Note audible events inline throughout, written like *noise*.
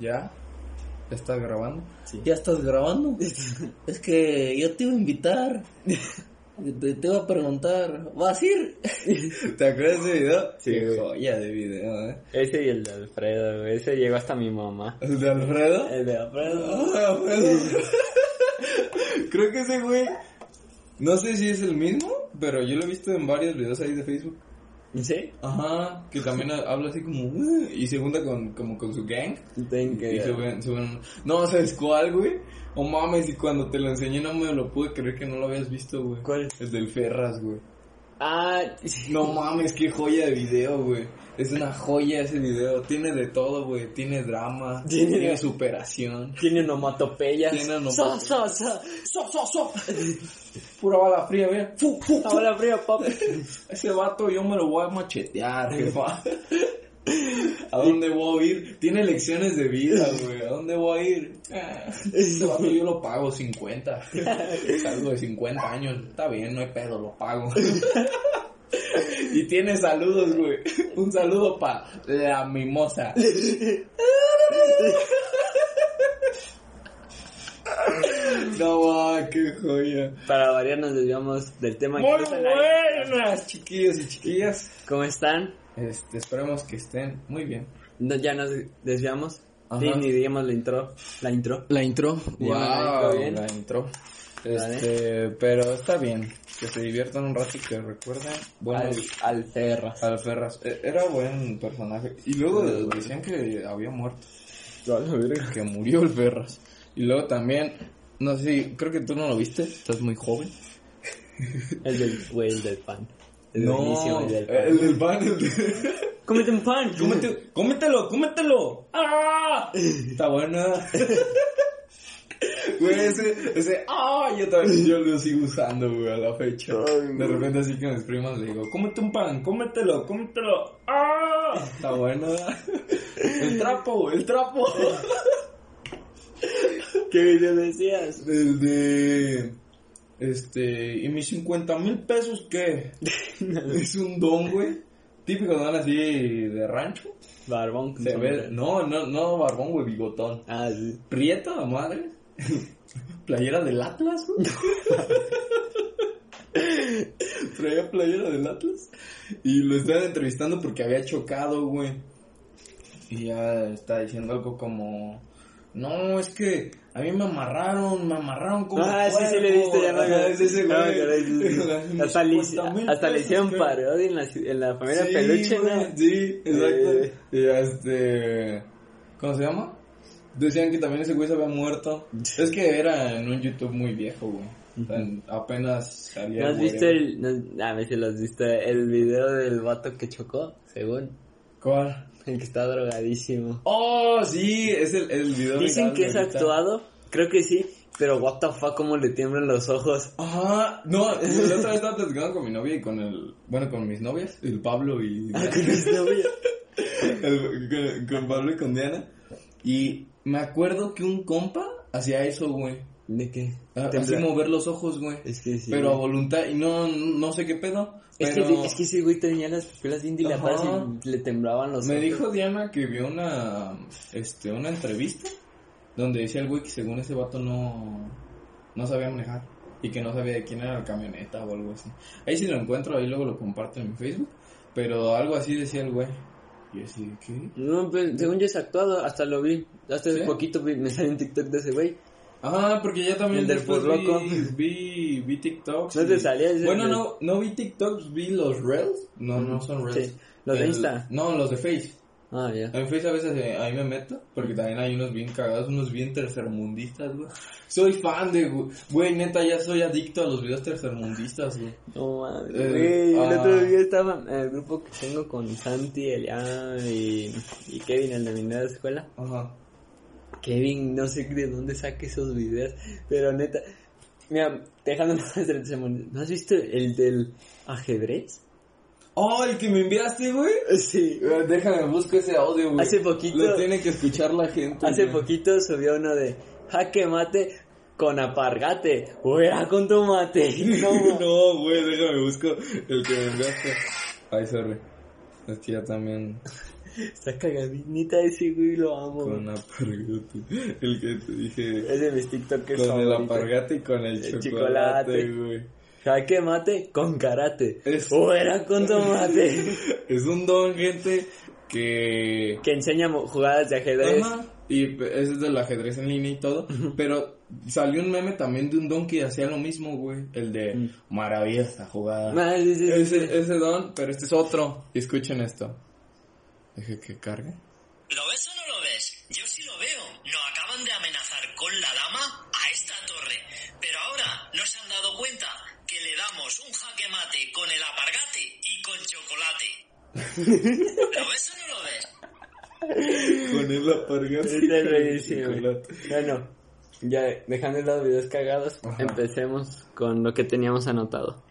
¿Ya? ¿Estás grabando? ¿Ya estás grabando? *laughs* es que yo te iba a invitar. Te, te iba a preguntar, ¿vas a ir? *laughs* ¿Te acuerdas de ese video? Sí, Qué güey. joya de video, ¿eh? Ese y el de Alfredo, güey. Ese llegó hasta mi mamá. ¿El de Alfredo? El de Alfredo. Ah, Alfredo. *laughs* Creo que ese güey, no sé si es el mismo, pero yo lo he visto en varios videos ahí de Facebook. ¿Sí? Ajá, que también habla así como, "Uh", y se junta con, como con su gang. Ten Y que... suben, suben, no, ¿sabes cuál, güey? Oh mames, y cuando te lo enseñé no me lo pude creer que no lo habías visto, güey. ¿Cuál? El del Ferras, güey. Ah, No mames, qué joya de video, güey. Es una joya ese video. Tiene de todo, güey. Tiene drama, Tiene- tiene, superación. tiene onomatopeyas. Tiene onomatopeyas. So, so, so. ¡So, so, so! Pura bala fría, ve. ¡Fu, fu, fu! Ahora frío, papi. *laughs* Ese vato yo me lo voy a machetear, jefa. *laughs* ¿A dónde voy a ir? Tiene lecciones de vida, güey. ¿A dónde voy a ir? Ah, Ese vato yo lo pago 50. *laughs* Salgo de 50 años. Está bien, no hay pedo, lo pago. Y tiene saludos, güey. Un saludo para la mimosa. No, va, qué joya. Para variar nos desviamos del tema. Muy buenas, chiquillos y chiquillas. ¿Cómo están? Este, esperemos que estén muy bien. No, ya nos desviamos. Ajá. Sí, ni digamos la intro. La intro. La intro. La Wow, bien. la intro. Este, pero está bien. Que se diviertan un rato y que recuerden. Bueno, Al, al Ferras. al Ferras. Eh, Era buen personaje. Y luego decían que había muerto. Que murió el Ferras. Y luego también, no sé si, creo que tú no lo viste. Estás muy joven. *laughs* El del, güey, el del pan. El del inicio, el del pan. el del pan. el de- *laughs* Cómete un pan. Cómete- cómetelo, cómetelo. ¡Ah! Está buena. *laughs* Güey, ese, ese, ah, yo también, yo lo sigo usando, güey, a la fecha. De repente así que mis primas le digo, cómete un pan, cómetelo, cómetelo. ¡Ah! Está buena. El trapo, el trapo. ¿Qué video decías? El de, este, y mis 50 mil pesos, ¿qué? *laughs* Es un don, güey. Típico don así de rancho. Barbón. Se ve, no, no, no, barbón, güey, bigotón. Ah, sí. Prieta, madre. *laughs* Playera del Atlas, güey. *laughs* Traía playera del Atlas. Y lo estaban entrevistando porque había chocado, güey. Y ya está diciendo algo como... No, es que a mí me amarraron, me amarraron como Ah, sí, sí, le he puerco". visto, ya me *laughs* Hasta le, 50,000 hasta le hicieron parodia en la, en la familia Sí, peluche, ¿no? Sí, exacto. Eh. Y este. ¿Cómo se llama? Decían que también ese güey se había muerto. *laughs* Es que era en un YouTube muy viejo, güey. Apenas salía. ¿No has visto el... No, a ver si lo has visto. El video del vato que chocó, según. ¿Cuál? El *laughs* que está drogadísimo. Oh, sí, es el, el video. Dicen que es ahorita. actuado. Creo que sí. Pero what the fuck, cómo le tiemblan los ojos. Ajá, no, *laughs* la otra vez estaba platicando con mi novia y con el. Bueno, con mis novias, el Pablo y. Ah, con mis novias. *laughs* Con Pablo y con Diana. Y me acuerdo que un compa hacía eso, güey. ¿De qué? Ah, Así Tembla. mover los ojos, güey. Es que sí. pero a voluntad, y no, no sé qué pedo. Es, Pero que, es que ese güey tenía las pupilas bien dilatadas Ajá. y le temblaban los me ojos. dijo Diana que vio una, este, una entrevista donde decía el güey que según ese vato no, no sabía manejar y que no sabía de quién era la camioneta o algo así. Ahí sí lo encuentro, ahí luego lo comparto en mi Facebook, pero algo así decía el güey. Y así, ¿qué? No, pues, según yo es actuado, hasta lo vi. Hasta hace ¿Sí? poquito me salió un TikTok de ese güey. Ajá, porque yo también El del después loco. vi, vi, vi TikToks. ¿No te y- salía ese Bueno, no, no vi TikToks, vi los Reels. No, no son Reels. Sí, los de Insta. No, los de Face. Ah, ya. En Facebook a veces eh, ahí me meto, porque también hay unos bien cagados, unos bien tercermundistas, güey. Soy fan de, güey, neta, ya soy adicto a los videos tercermundistas, güey. No mames, Eh, güey. El ah. otro día estaba en el grupo que tengo con Santi, Elian y, y Kevin, el de mi nueva escuela. Ajá. Kevin, no sé de dónde saque esos videos, pero neta. Mira, dejando *laughs* más de segundos. ¿No has visto el del ajedrez? Oh, el que me enviaste, güey. Sí. Eh, Déjame, busco ese audio, güey. Hace poquito- Lo tiene que escuchar la gente. Hace güey. poquito subió uno de jaque mate con apargate. Fuera con tomate. *laughs* No, *laughs* No, güey, déjame, busco el que me enviaste. Ay, sorry. Es que ya también Está cagadinita ese güey, lo amo. con apargate. El que te dije. Es de mis TikTokers Con el apargate y con el, El chocolate, chocolate. güey. Jaque mate con karate. Es- Fuera con tomate. *laughs* Es un don, gente, que... que enseña jugadas de ajedrez. Ajá, y es del ajedrez en línea y todo, pero salió un meme también de un don que hacía lo mismo, güey, el de Mm. maravillosa jugada. Ah, sí, sí, sí, sí. ese, ese don, pero este es otro. Escuchen esto. Deje que cargue. ¿Lo ves o no lo ves? Yo sí lo veo. Nos acaban de amenazar con la dama a esta torre. Pero ahora no se han dado cuenta que le damos un jaque mate con el apargate y con chocolate. ¿Lo ves o no lo ves? Con el apargate. Este y con el chocolate. Bueno, ya dejando los videos cagados, Ajá. empecemos con lo que teníamos anotado.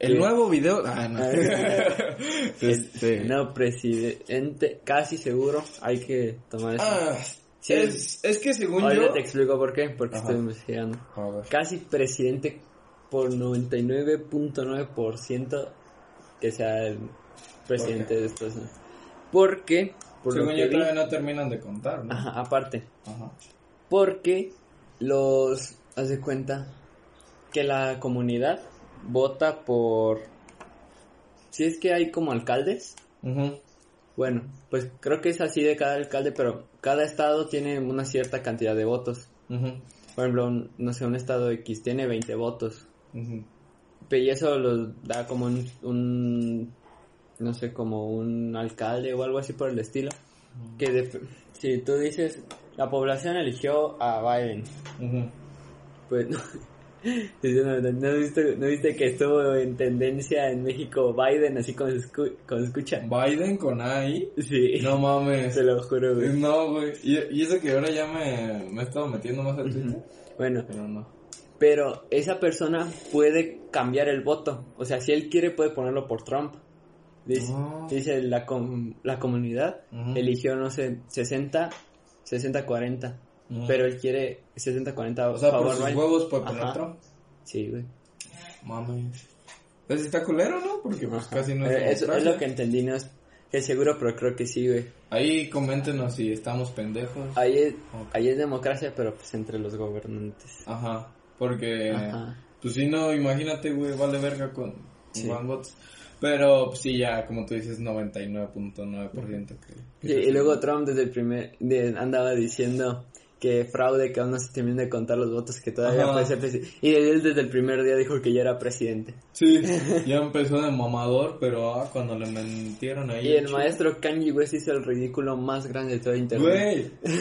El nuevo video... Ah, no. *laughs* este... No, presidente, casi seguro, hay que tomar eso. Ah, Sí, es, es que según Ahorita yo... te explico por qué, porque Ajá. estoy investigando. Casi presidente por 99.9% que sea el presidente de Estados Unidos. Porque, por Según yo vi- todavía no terminan de contar, ¿no? Ajá, aparte, Ajá. porque los, haz de cuenta, que la comunidad vota por, si es que hay como alcaldes, bueno, pues creo que es así de cada alcalde, pero cada estado tiene una cierta cantidad de votos. Ujú. Por ejemplo, un- no sé, un estado X tiene 20 votos. Ujú. Pero y eso los da como un, un, no sé, como un alcalde o algo así por el estilo. Que de- si tú dices, la población eligió a Biden, pues *laughs* no, no, no, ¿no viste, ¿no viste que estuvo en tendencia en México Biden así se, escu- se escucha? Biden con AI. Sí, No mames. te lo juro, güey. No, güey. Y, y eso que ahora ya me, me he estado metiendo más al Twitter. Bueno, Pero no. Pero esa persona puede cambiar el voto. O sea, si él quiere, puede ponerlo por Trump. Dice, Ah. dice la, com- la comunidad Ujú. eligió, no sé, 60, 60-40. Pero él quiere 60-40 O sea, por favor sus Biden. huevos puede poner Ajá. Trump. Sí, güey. Mames. Entonces está culero, ¿no? Porque pues Ajá. casi no es Eh, es, es democracia. lo que entendí, no es, es seguro, pero creo que sí, güey. Ahí coméntenos si estamos pendejos. Ahí es, Ok. ahí es democracia, pero pues entre los gobernantes. Ajá. Porque, Ajá. pues si no, imagínate, güey, vale verga con Sí. One Votes. Pero pues, sí, ya, como tú dices, 99.9% que... que Sí, y luego Trump desde el primer de- andaba diciendo que fraude, que aún no se terminan de contar los votos, que todavía Ajá. puede ser presidente. Y él desde el primer día dijo que ya era presidente. Sí, ya empezó de mamador, pero ah, cuando le mentieron ahí... Y el maestro Kanye West hizo el ridículo más grande de todo internet. Güey,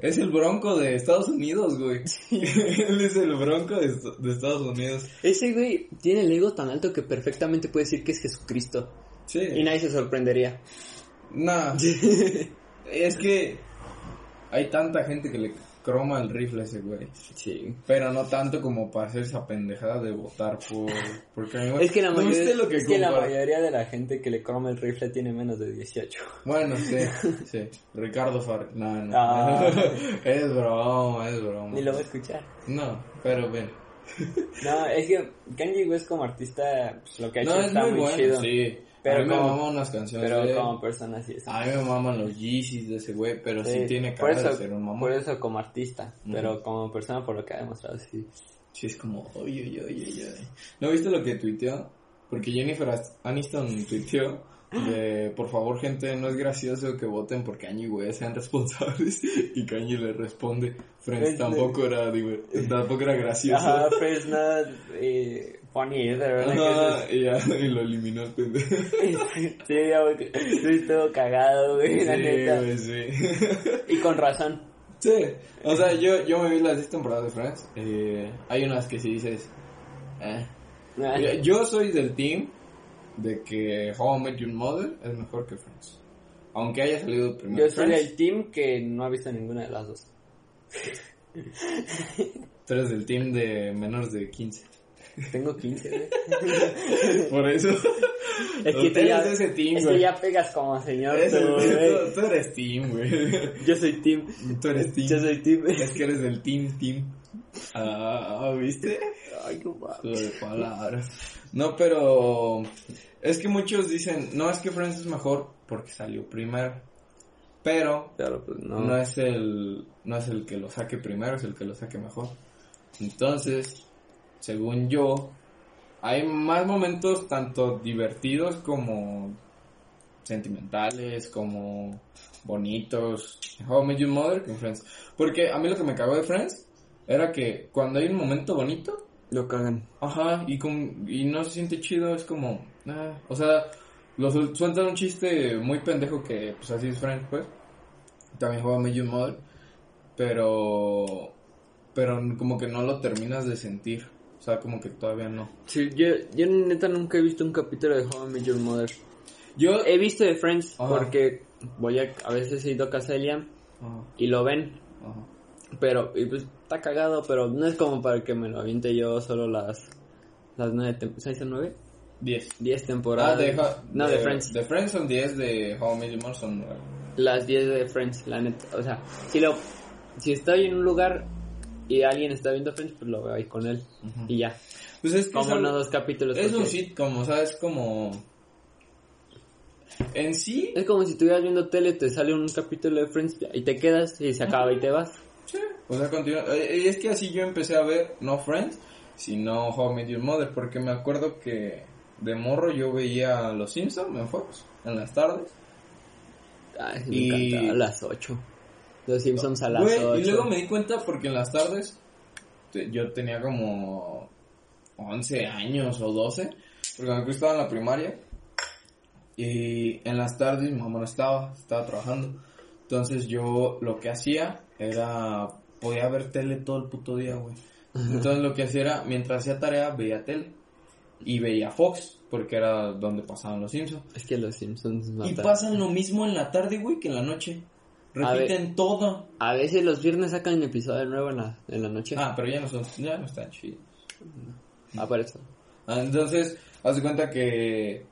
es el bronco de Estados Unidos, güey. *laughs* Él es el bronco de, de Estados Unidos. Ese güey tiene el ego tan alto que perfectamente puede decir que es Jesucristo. Sí. Y nadie se sorprendería. Nah, *laughs* es que hay tanta gente que le croma el rifle a ese güey. Sí. Pero no tanto como para hacer esa pendejada de votar por... Porque Es que la *laughs* ¿No mayoría, viste lo que es que la compar- mayoría de la gente que le croma el rifle tiene menos de 18. Bueno, *laughs* sí, sí. Ricardo Far... No, no. Ah. *laughs* es broma, es broma. Ni lo va a escuchar. No, pero ven. No, es que Kanye West como artista, pues, lo que ha hecho No, es está muy muy, bueno, chido. sí. Pero a mí me como- maman unas canciones Pero de como persona sí es. A mí me maman los Yeezys de ese güey, pero sí, Sí, tiene cara eso, de ser un mamón. Por eso como artista, Ujú. pero como persona por lo que ha demostrado sí. Sí, es como, oye, oye, oye, oye. ¿No viste lo que tuiteó? Porque Jennifer Aniston tuiteó de, por favor, gente, no es gracioso que voten por Kanye West, sean *laughs* responsables. Y Kanye le responde, Friends, tampoco era, *laughs* tampoco era gracioso. Ajá, es nada, eh, funny, de verdad Ajá, y, ya, *laughs* y lo eliminó el pendejo. *laughs* sí, ya, güey, todo cagado, güey, la Sí, neta. güey, sí. Y con razón. Sí, o sea, yo, yo me vi las 10 temporadas de Friends. Eh, hay unas que sí dices. Eh. Ah, Mira, Yo soy del team de que How I Met Your Mother es mejor que Friends. Aunque haya salido primero Yo soy Friends, del team que no ha visto ninguna de las dos. tú eres del team de menores de 15. Tengo 15, güey. *laughs* Por eso. Es que Tú ya, eres ese team, es que ya pegas como señor, Eres- tú, güey. tú, tú eres team, güey. Yo soy team. Tú eres team. Yo soy team. Es que eres del team, team. Ah, ¿viste? Ay, qué guapo. Juego de palabras. No, pero es que muchos dicen, no, es que Friends es mejor porque salió primero. Pero Pero pues no. no es el no es el que lo saque primero, es el que lo saque mejor. Entonces, según yo, hay más momentos tanto divertidos como sentimentales, como bonitos. How I Met Your Mother que en Friends. Porque a mí lo que me cagó de Friends era que cuando hay un momento bonito, Lo cagan. Ajá, y, con, y no se siente chido, es como, ah, o sea, lo suel- sueltan un chiste muy pendejo que, pues así es Friends, pues. También juega Medio Mother, pero, pero como que no lo terminas de sentir, o sea, como que todavía no. Sí, yo, yo neta nunca he visto un capítulo de How I Met Your Mother. Yo, He visto de Friends Ajá. porque voy a, a veces he ido a casa de Liam Ajá, y lo ven. ajá. Pero, y pues está cagado, pero no es como para que me lo aviente yo solo las, las nueve, ¿seis o nueve? 10. Diez Ah, temporadas. de, Ho- no, de, Friends. De Friends son 10, de How I Met Your Mother son 9. Las 10 de Friends, la neta. O sea, si lo si estoy en un lugar y alguien está viendo Friends, pues lo veo ahí con él. Y ya. Pues es que Como es algo- uno o dos capítulos. es un sitcom, o sea, es como... En sí, Es como si estuvieras viendo tele, te sale un capítulo de Friends y te quedas y se acaba y te vas. Sí, o sea, continúa. Eh, Y es que así yo empecé a ver, no Friends, sino How I Met Your Mother, porque me acuerdo que de morro yo veía Los Simpsons en Fox, en las tardes. Ay, me Y- encanta. A las 8. Los Simpsons a las Güey, 8. y luego me di cuenta porque en las tardes te- yo tenía como 11 años o 12, porque me estaba en la primaria. Y en las tardes mi mamá no estaba, estaba trabajando. Entonces yo lo que hacía era, podía ver tele todo el puto día, güey. Entonces lo que hacía era, mientras hacía tarea, veía tele. Y veía Fox, porque era donde pasaban los Simpsons. Es que los Simpsons Y matan. pasan lo mismo en la tarde, güey, que en la noche. A. Repiten todo. A veces los viernes sacan episodio nuevo en la, en la noche. Ah, pero ya no son, ya no están chidos. Ah, por eso. Ah, Entonces, haz de cuenta que,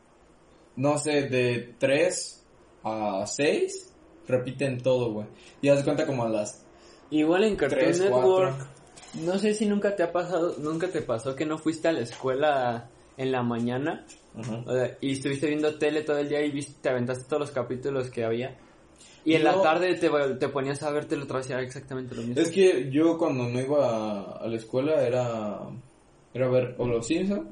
no sé, de 3 a 6, repiten todo, güey. Y haz de cuenta como a las... Igual en Cartoon Tres, Network. cuatro. No sé si nunca te ha pasado, nunca te pasó que no fuiste a la escuela en la mañana o sea, y estuviste viendo tele todo el día y viste, te aventaste todos los capítulos que había. Y en la tarde te, te ponías a verte y era exactamente lo mismo. Es que yo cuando no iba a, a la escuela era, era ver o Los Simpsons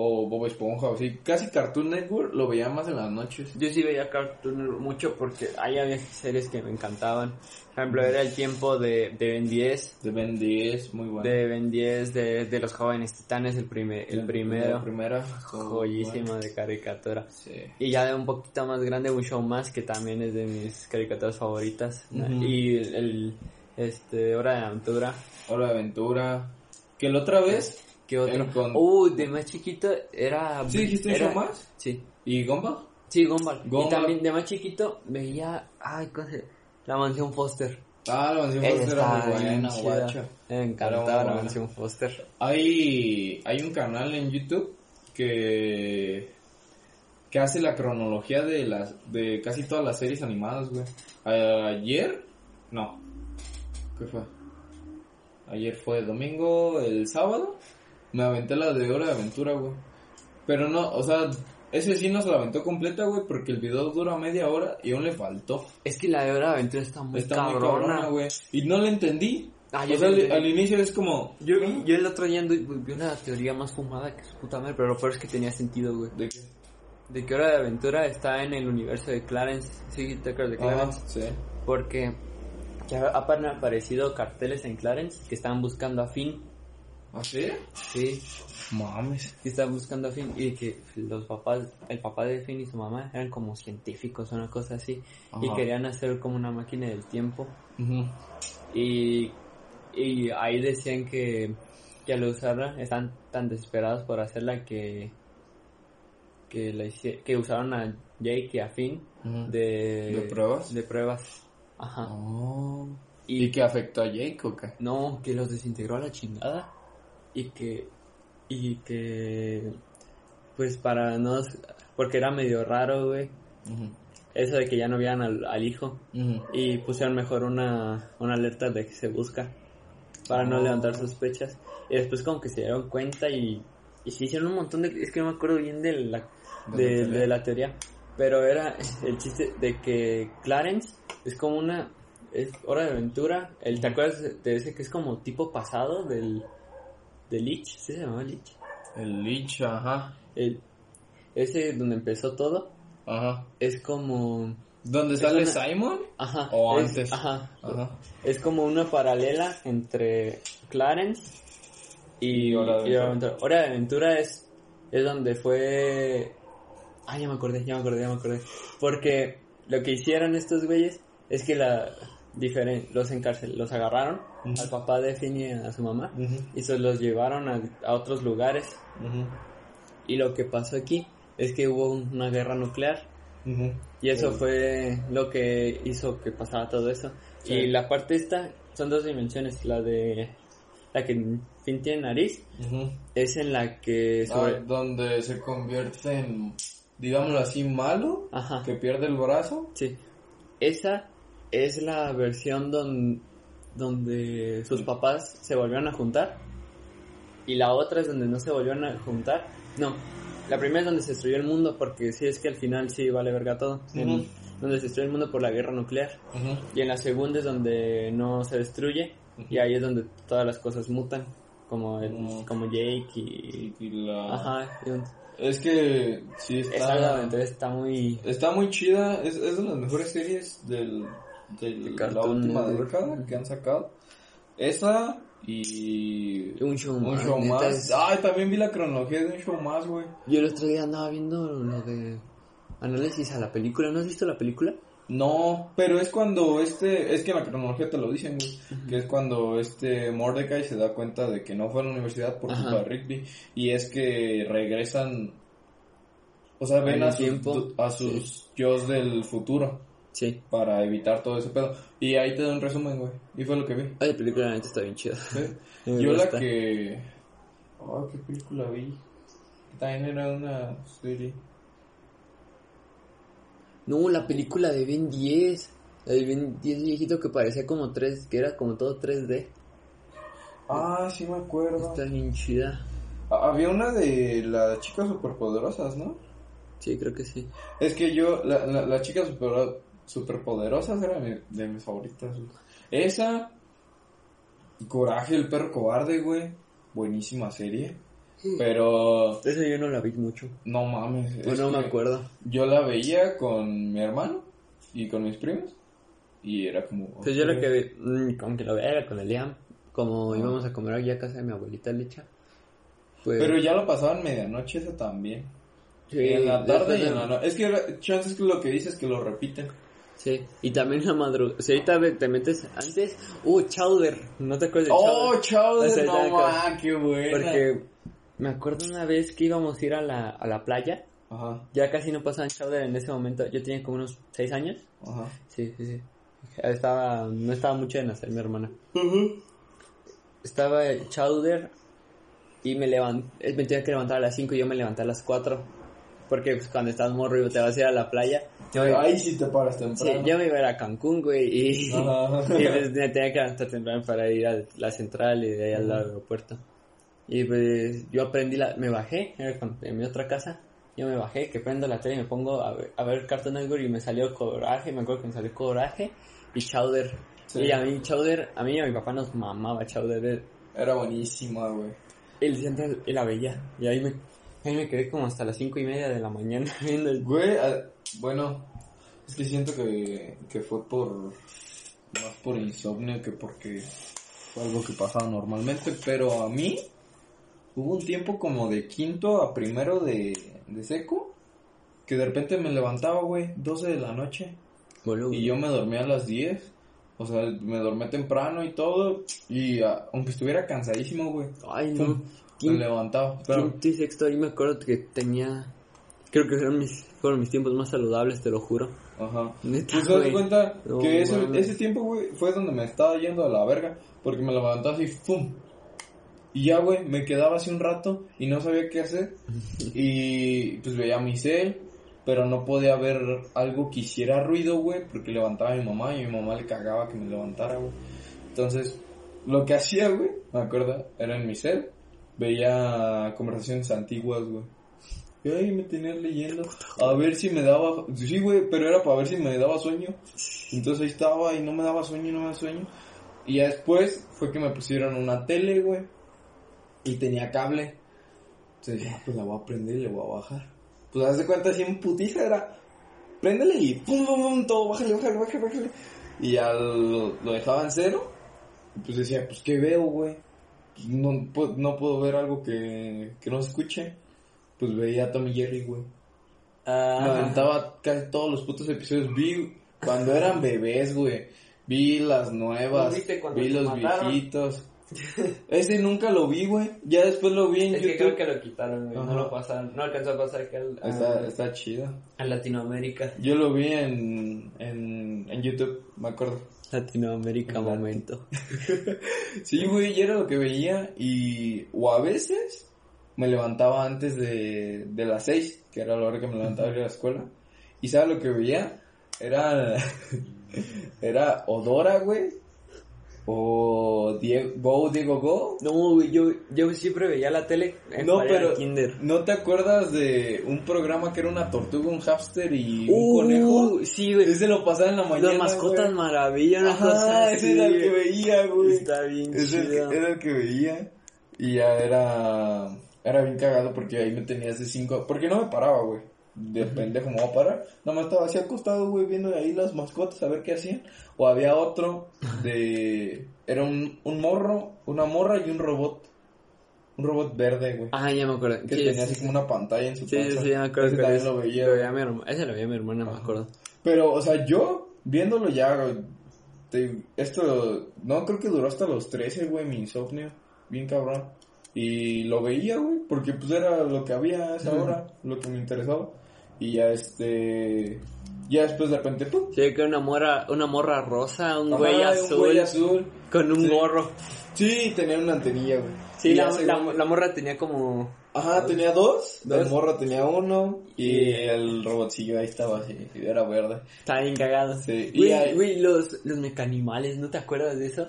o Bob Esponja o así. Casi Cartoon Network lo veía más en las noches. Yo sí veía Cartoon Network mucho porque ahí había series que me encantaban. Por ejemplo, era el tiempo de, de Ben 10, De Ben 10, muy bueno. de Ben 10, de, de los jóvenes titanes, el, primer, el La primero. primera. Joyísima de caricatura. Sí. Y ya de un poquito más grande, un show más, que también es de mis caricaturas favoritas. Ujú. Y el, el, este, Hora de Aventura. Hora de Aventura. Que la otra vez... ¿Qué otro? Encon- Uh, de más chiquito era... ¿Sí dijiste era- más? Sí. ¿Y Gumball? Sí, Gumball. Y también de más chiquito veía... Ay, ¿cómo se La Mansión Foster. Ah, la mansión Foster era muy buena, guacha. Me encantaba la. Mansión Foster. Hay, hay un canal en YouTube que que hace la cronología de las de casi todas las series animadas, güey. Ayer, no. ¿Qué fue? Ayer fue domingo, el sábado. Me aventé la de Hora de Aventura, güey. Pero no, o sea, ese sí no se la aventó completa, güey, porque el video dura media hora y aún le faltó. Es que la de Hora de Aventura está muy Está muy cabrona. güey. Y no le entendí. Ah, o yo sea, al, inicio es como... Yo, yo el otro día vi una teoría más fumada que su puta madre, pero lo peor es que tenía sentido, güey. ¿De qué? De que Hora de Aventura está en el universo de Clarence, sí, te acuerdas de Clarence, Ah, sí. porque ya han aparecido carteles en Clarence que estaban buscando a Finn ¿Ah, sí? Sí, Mames. y estaban buscando a Finn y que los papás, el papá de Finn y su mamá eran como científicos, una cosa así, y querían hacer como una máquina del tiempo. Y, y ahí decían que, que al usarla están tan desesperados por hacerla que que, la hicie- que usaron a Jake y a Finn de, ¿De pruebas? de pruebas. Ajá. Oh. Y, ¿Y qué afectó a Jake o qué? no, que los desintegró a la chingada y que y que pues para no porque era medio raro, güey, eso de que ya no vieran al, al hijo y pusieron mejor una, una alerta de que se busca para no levantar sospechas y después como que se dieron cuenta y, y se hicieron un montón de es que no me acuerdo bien de la De la de, teoría. de la teoría pero era el chiste de que Clarence es como una es hora de aventura el te acuerdas de ese que es como tipo pasado del de Lich ¿sí se llamaba Lich El Lich, ajá. el ese donde empezó todo Ajá. es como ¿Dónde sale una- Simon? ajá O es- antes. ajá Ajá. Es como una paralela entre Clarence y Y Hora de Aventura. Hora de Aventura es, es donde fue... Ah, ya me acordé, ya me acordé, ya me acordé. Porque lo que hicieron estos güeyes es que la diferen los encarcel los agarraron Ujú. al papá de Finn y a su mamá Ujú. y se los llevaron a, a otros lugares. Ujú. Y lo que pasó aquí es que hubo una guerra nuclear y eso fue lo que hizo que pasara todo eso. Sí. Y la parte esta son dos dimensiones, la de la que Finn tiene nariz es en la que Ah, sobre donde se convierte en, digámoslo así, malo, Ajá. que pierde el brazo. Sí. Esa es la versión don- donde sus papás se volvieron a juntar y la otra es donde no se volvieron a juntar. No, la primera es donde se destruyó el mundo porque sí es que al final sí vale verga todo. En- donde se destruyó el mundo por la guerra nuclear. Y en la segunda es donde no se destruye y ahí es donde todas las cosas mutan, como el, como Jake y... La... Ajá, y un- Es que sí está... entonces está muy... Está muy chida, es, es de las mejores series del- De de la última Network. década que han sacado. Esa y Un show un más, show neta, más. es- Ay, también vi la cronología de un show más, güey. Yo el otro día andaba viendo lo de análisis a la película, ¿no has visto la película? No, pero es cuando este, es que en la cronología te lo dicen, güey, que es cuando este Mordecai se da cuenta de que no fue a la universidad por Ajá. culpa de Rigby y es que regresan, o sea, ven En a sus, a sus yos del futuro Sí. para evitar todo ese pedo. Y ahí te doy un resumen, güey, y fue lo que vi. Ay, la película la neta está bien chida. *laughs* Yo la que, oh, qué película vi, también era una serie. No, la película de Ben 10. La de Ben 10 viejito que parecía como 3, que era como todo 3D. Ah, sí me acuerdo. Está bien chida. Ah, Había una de las chicas superpoderosas, ¿no? Sí, creo que sí. Es que yo, la, la, las chicas super, superpoderosas eran mi- de mis favoritas. güey. Esa, Coraje, el perro cobarde, güey. Buenísima serie. Pero, Esa yo no la vi mucho. no mames. Pues es no me que acuerdo. Yo la veía con mi hermano y con mis primos. Y era como. Pues yo lo que vi, mm, aunque lo veía era con el Liam, como Ah. íbamos a comer aquí a casa de mi abuelita lecha. Pues, Pero ya lo pasaban medianoche, eso también. sí, en la tarde y en la noche. Es que era- chances que lo que dices que lo repiten. Sí, y también la madrugada. Si ahorita te metes antes, uh, Chowder, ¿no te acuerdas de Oh, Chowder? Chowder, no ahorita- ma, qué buena. Porque me acuerdo una vez que íbamos a ir a la, a la playa, Ajá, ya casi no pasaban Chowder en ese momento, yo tenía como unos 6 años. ajá. Sí, sí, sí. Estaba, no estaba mucho de nacer mi hermana. Estaba el Chowder y me levanté, me tenía que levantar a las 5 y yo me levanté a las 4. Porque pues, cuando estás morro y te vas a ir a la playa, yo, Ahí sí te paras sí, temprano. yo me iba a ir a Cancún, güey, y, Ajá. *laughs* y pues, me tenía que levantar temprano para ir a la central y de ahí al aeropuerto. Y pues yo aprendí, la, me bajé, en mi otra casa, yo me bajé, que prendo la tele y me pongo a ver, a ver Cartoon Network y me salió Coraje, me acuerdo que me salió Coraje y Chowder. Sí. Y a mí Chowder, a mí y a mi papá nos mamaba Chowder. Era buenísima, güey. Él siempre y la veía. Y ahí me, ahí me quedé como hasta las cinco y media de la mañana *laughs* viendo el... Güey, ah, bueno, es que siento que, que fue por. Más por insomnio que porque fue algo que pasaba normalmente. Pero a mí, hubo un tiempo como de quinto a primero de, de seco, que de repente me levantaba, güey, 12 de la noche. Boludo. Y yo me dormía a las 10. O sea, me dormía temprano y todo. Y ah, aunque estuviera cansadísimo, güey, Ay, no. Me ¿Quién- levantaba. Pero, Quinto y sexto, ahí me acuerdo que tenía. Creo que fueron mis, fueron mis tiempos más saludables, te lo juro. ajá. Neta, Pues te das cuenta No que ese, ese tiempo, güey, fue donde me estaba yendo a la verga. Porque me levantaba así, ¡pum! Y ya, güey, me quedaba así un rato y no sabía qué hacer. *laughs* Y pues veía mi cel, pero no podía ver algo que hiciera ruido, güey, porque levantaba a mi mamá y mi mamá le cagaba que me levantara, güey. Entonces, lo que hacía, güey, me acuerdo, era en mi cel, veía conversaciones antiguas, güey. Y ahí me tenía leyendo, a ver si me daba, sí, güey, pero era para ver si me daba sueño. Entonces ahí estaba y no me daba sueño, no me daba sueño. Y ya después fue que me pusieron una tele, güey. Y tenía cable. Entonces dije, ah, pues la voy a prender y le voy a bajar. Pues haz de cuenta, así en putiza era, préndele y pum, pum, pum, todo, bájale, bájale, bájale, bájale. Y ya lo, lo dejaba en cero. Y pues decía, pues ¿qué veo, güey? No, no puedo ver algo que, que no se escuche. Pues veía a Tommy Jerry, güey. Me Ah, aventaba casi todos los putos episodios. Vi cuando eran bebés, güey. Vi las nuevas. ¿No viste cuando Vi los mataron? viejitos. *laughs* Ese nunca lo vi, güey. Ya después lo vi en es que creo YouTube. que lo quitaron, güey. No lo pasaron. No alcanzó a pasar aquí al, Está, está chido. a Latinoamérica. Yo lo vi en, en, en YouTube, me acuerdo. Latinoamérica, Lati- momento. *laughs* Sí, güey, y era lo que veía. Y, o a veces, me levantaba antes de, de las seis, que era la hora que me levantaba a ir a la escuela. Y ¿sabes lo que veía? Era, *laughs* era Odora, güey. O Diego, Go, Diego, Go. No, yo, yo siempre veía la tele en No, pero kinder. ¿no te acuerdas de un programa que era una tortuga, un hámster y un Uh, conejo? Sí, güey. Ese lo pasaba en la mañana, Las mascotas güey. maravilla, una Ajá, *laughs* ese era el que veía, güey. Está bien Es el que- chido. era el que veía. Y ya era. Era bien cagado porque ahí me tenías de cinco. Porque no me paraba, güey. De pendejo me voy a parar. Nada más estaba así acostado, güey, viendo ahí las mascotas a ver qué hacían. O había otro de. *laughs* Era un, un morro, una morra y un robot. Un robot verde, güey. Ah, ya me acuerdo. que Sí, tenía sí, así como una pantalla en su Sí, sí, panza. sí, ya me acuerdo. Ese que también lo veía. lo veía mi Ese lo veía mi hermana, me acuerdo. Pero, o sea, yo viéndolo ya, güey, te- esto no creo que duró hasta los 13, güey, mi insomnio, bien cabrón. Y lo veía, güey, porque pues era lo que había a esa hora, lo que me interesaba. Y ya este, ya después de repente, ¡pum! Ve que una morra, una morra rosa, un Ajá, güey un azul, güey azul. con un Sí. gorro. Sí, tenía una antenilla, güey. Sí, Y la, se- la, la morra tenía como... Ajá, tenía dos, Dos. el morro tenía uno, y el robotcillo ahí estaba así, y era verde. Estaba bien cagado. Sí, y Güey, ahí- güey, los, los mecanimales, ¿no te acuerdas de eso?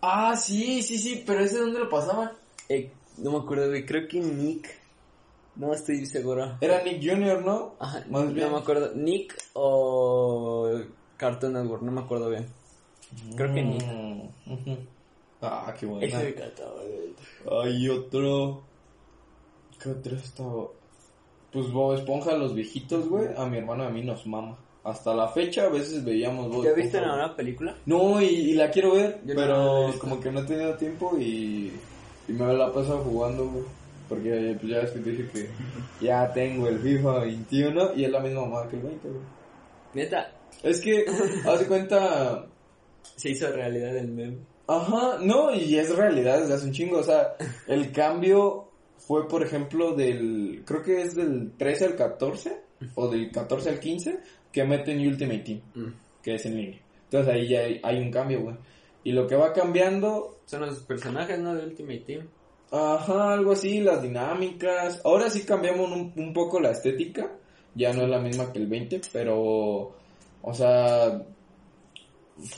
Ah, sí, sí, sí, pero ese dónde lo pasaban? Eh, no me acuerdo, güey, creo que Nick. No estoy seguro. Era Nick Jr., ¿no? Ajá, Más bien. no me acuerdo. Nick o Cartoon Network, no me acuerdo bien. Creo que Nick. Mm. Ah, qué güey. Hay otro. ¿Qué otro estaba? Pues Bob Esponja, los viejitos, güey. A mi hermano y a mí nos mama. Hasta la fecha a veces veíamos Bob ¿Ya Esponja, viste la nueva película? No, y, y la quiero ver, Yo no la he pero como que no he tenido tiempo y, y me la he pasado jugando, güey. Porque pues ya ves que te dije que ya tengo el FIFA 21 y es la misma mamá que el 20, güey. Neta, Es que, haz de cuenta, se hizo realidad el meme. Ajá, no, y es realidad desde hace un chingo, o sea, el cambio fue, por ejemplo, del, creo que es del 13 al 14, o del 14 al 15, que meten Ultimate Team, Mm. que es en línea. Entonces ahí ya hay, hay un cambio, güey. Y lo que va cambiando, Son los personajes, ¿no? De Ultimate Team. Ajá, algo así, las dinámicas. Ahora sí cambiamos un, un poco la estética, ya no es la misma que el 20, pero, o sea,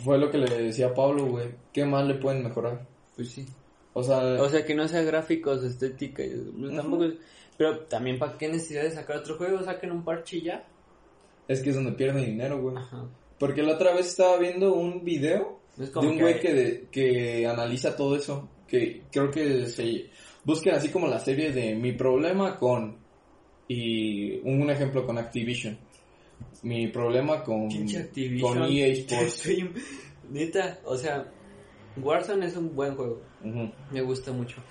fue lo que le decía a Pablo, güey. ¿Qué más le pueden mejorar? Pues sí. O sea, O sea, que no sea gráficos, estética. y- pues, Tampoco es- Pero también, ¿para qué necesidad de sacar otro juego? Saquen un parche y ya. es que es donde pierden dinero, güey. Ajá. Porque la otra vez estaba viendo un video de un güey que, de- que analiza todo eso. Que creo que se busquen así como la serie de Mi problema con. Y un, ejemplo con Activision. Mi problema con, con EA Sports. *laughs* Neta, o sea, Warzone es un buen juego. Me gusta mucho.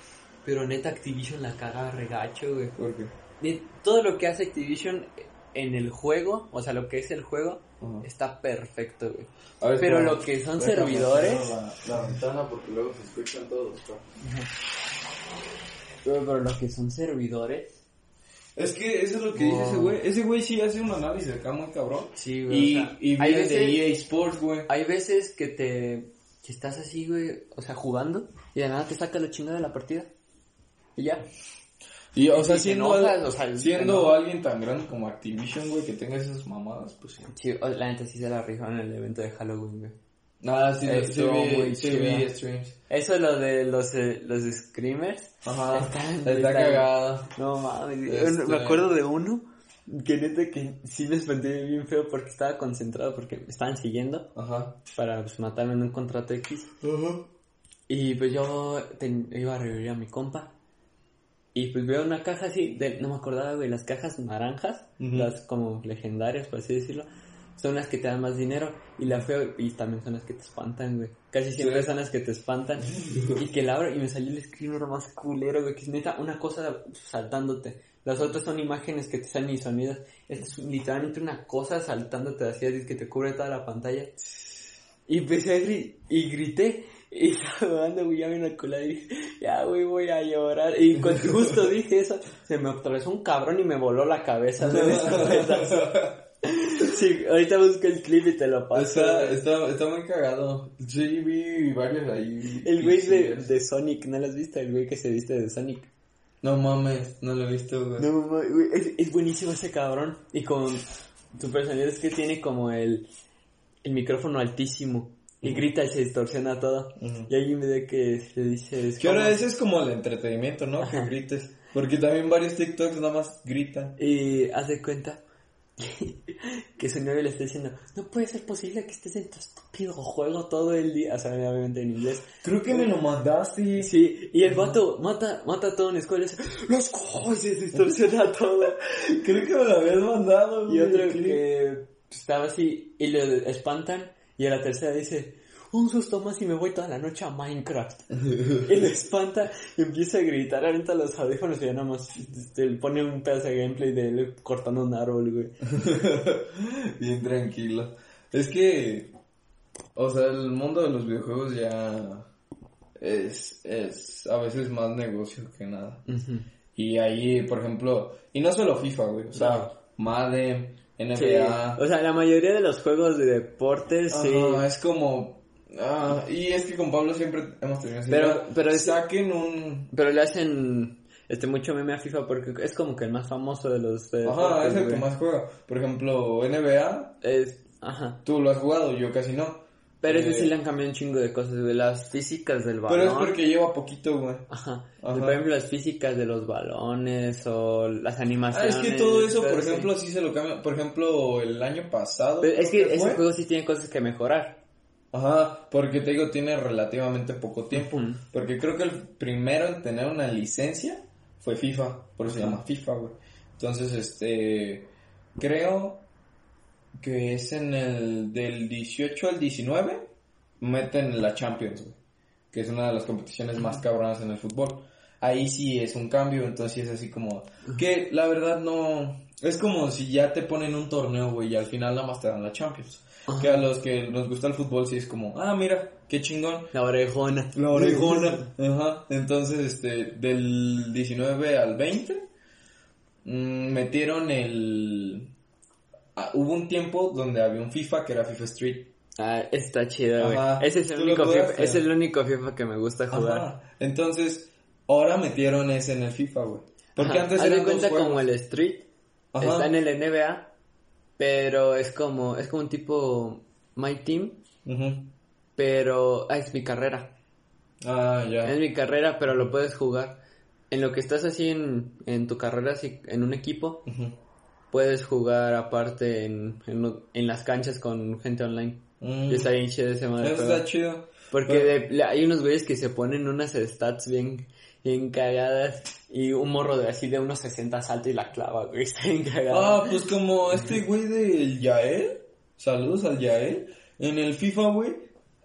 Pero neta, Activision la caga regacho, güey. ¿Por qué? De todo lo que hace Activision en el juego, o sea, lo que es el juego, Está perfecto, güey. A ver, Pero lo que son servidores... La, la ventana porque luego se escuchan todos. pa. Pero, pero lo que son servidores... Es que eso es lo que dice ese güey. Ese güey sí hace un análisis acá muy cabrón. Sí, güey. Y, o sea, y hay viene de veces- EA Sports, güey. Hay veces que te... Que estás así, güey, o sea, jugando, y de nada te saca la chingada de la partida. Y ya. Y, o sea, te siendo, enojas, al- o sea, te siendo alguien tan grande como Activision, güey, que tenga esas mamadas, pues sí. Sí, la neta sí se la rifaron en el evento de Halloween, güey. Nada, sí, sí, vi, muy sí vi streams. Eso es lo de los, eh, los screamers. Ajá, Está- está, está- cagado. No mames, Este- me acuerdo de uno que neta que sí me espanté bien feo porque estaba concentrado porque me estaban siguiendo Ajá. para pues, matarme en un contrato X. Ajá. Y pues yo ten- iba a revivir a mi compa. Y pues veo una caja así, de, no me acordaba, güey, las cajas naranjas, las como legendarias, por así decirlo, son las que te dan más dinero. Y la feo, y también son las que te espantan, güey. Casi siempre Sí. son las que te espantan. *laughs* y que la abro y me salió el screamer más culero, güey, que es neta una cosa saltándote. Las otras son imágenes que te salen y sonidos. Esta es literalmente una cosa saltándote así, así que te cubre toda la pantalla. Y empecé a gri- y grité. Y *laughs* estaba jugando, güey, ya me una cola y dije, ya, güey, voy a llorar. Y cuando *laughs* justo dije eso, se me atravesó un cabrón y me voló la cabeza. *laughs* de sí, ahorita busco el clip y te lo paso. Está, está, está muy cagado. Sí, vi varios ahí. El güey de, de Sonic, ¿no lo has visto? El güey que se viste de Sonic. No mames, no lo he visto, güey. No, ma- güey, es, es buenísimo ese cabrón. Y con su personalidad es que tiene como el, el micrófono altísimo. Y grita y se distorsiona todo. Ujú. Y hay un video que se dice... es Que ahora ese es como el entretenimiento, ¿no? Que grites. Porque también varios TikToks nada más gritan. Y haz de cuenta *laughs* que su novio le está diciendo, no puede ser posible que estés en tu estúpido juego todo el día. O sea, obviamente en inglés. Creo que me lo mandaste. Sí, y el vato mata, mata a todo en la escuela y dice, los cojones, y se distorsiona *laughs* todo. Creo que me lo habías mandado. Y otro que estaba así y le espantan y a la tercera dice, un susto más y me voy toda la noche a Minecraft. *laughs* y le espanta y empieza a gritar, ahorita los audífonos y ya nada más pone un pedazo de gameplay de él cortando un árbol, güey. *laughs* Bien tranquilo. Es que, o sea, el mundo de los videojuegos ya es, es a veces más negocio que nada. Y ahí, por ejemplo, y no solo FIFA, güey, o sea, No. Madden, Sí, NBA. O sea, la mayoría de los juegos de deportes, sí. Ajá, es como... ah, y es que con Pablo siempre hemos tenido. Pero- "Ya, pero es- Saquen un... Pero le hacen este mucho meme a FIFA porque es como que el más famoso de los Ajá, es el que más juega. Por ejemplo, NBA, Es, ajá. tú lo has jugado, yo casi no. Pero ese Eh, sí le han cambiado un chingo de cosas, de las físicas del balón. Pero es porque lleva poquito, güey. Ajá. Ajá. Por ejemplo, las físicas de los balones o las Ah, animaciones. es que todo eso, por ejemplo, sí se lo cambia. Por ejemplo, el año pasado. Pero es que ese juego sí tiene cosas que mejorar. Ajá, porque te digo, tiene relativamente poco tiempo. Porque creo que el primero en tener una licencia fue FIFA. Por eso se llama FIFA, güey. Entonces, este. Creo que es en el. Del 18 al 19. Meten la Champions, güey. Que es una de las competiciones más cabronas en el fútbol. Ahí sí es un cambio, entonces sí es así como. Que la verdad no. Es como si ya te ponen un torneo, güey, y al final nada más te dan la Champions. Que a los que nos gusta el fútbol sí es como, ah, mira, qué chingón. La orejona. La orejona. Ajá. Entonces, este, del 19 al 20, mm, metieron el... ah, hubo un tiempo donde había un FIFA que era FIFA Street. Ah, está chido, güey. Ese es el ¿Tú lo único FIFA, es el único FIFA que me gusta jugar. Ajá. Entonces, ahora metieron ese en el FIFA, güey. Porque Ajá. antes dos cuenta juegos. como el Street. Ajá. Está en el NBA, pero es como es como un tipo My Team, Ujú. pero ah, es mi carrera. Ah, ya. Es mi carrera, pero lo puedes jugar. En lo que estás así en, en tu carrera, así, en un equipo, Ujú. Puedes jugar aparte en, en, en las canchas con gente online. Mm. Y está bien chido ese madre. Eso está chido. Porque Pero- de- hay unos güeyes que se ponen unas stats bien, bien cagadas y un morro de así de unos 60 salta y la clava, güey. *laughs* Está bien cagado. Ah, pues como este güey del Yael, saludos al Yael, en el FIFA, güey,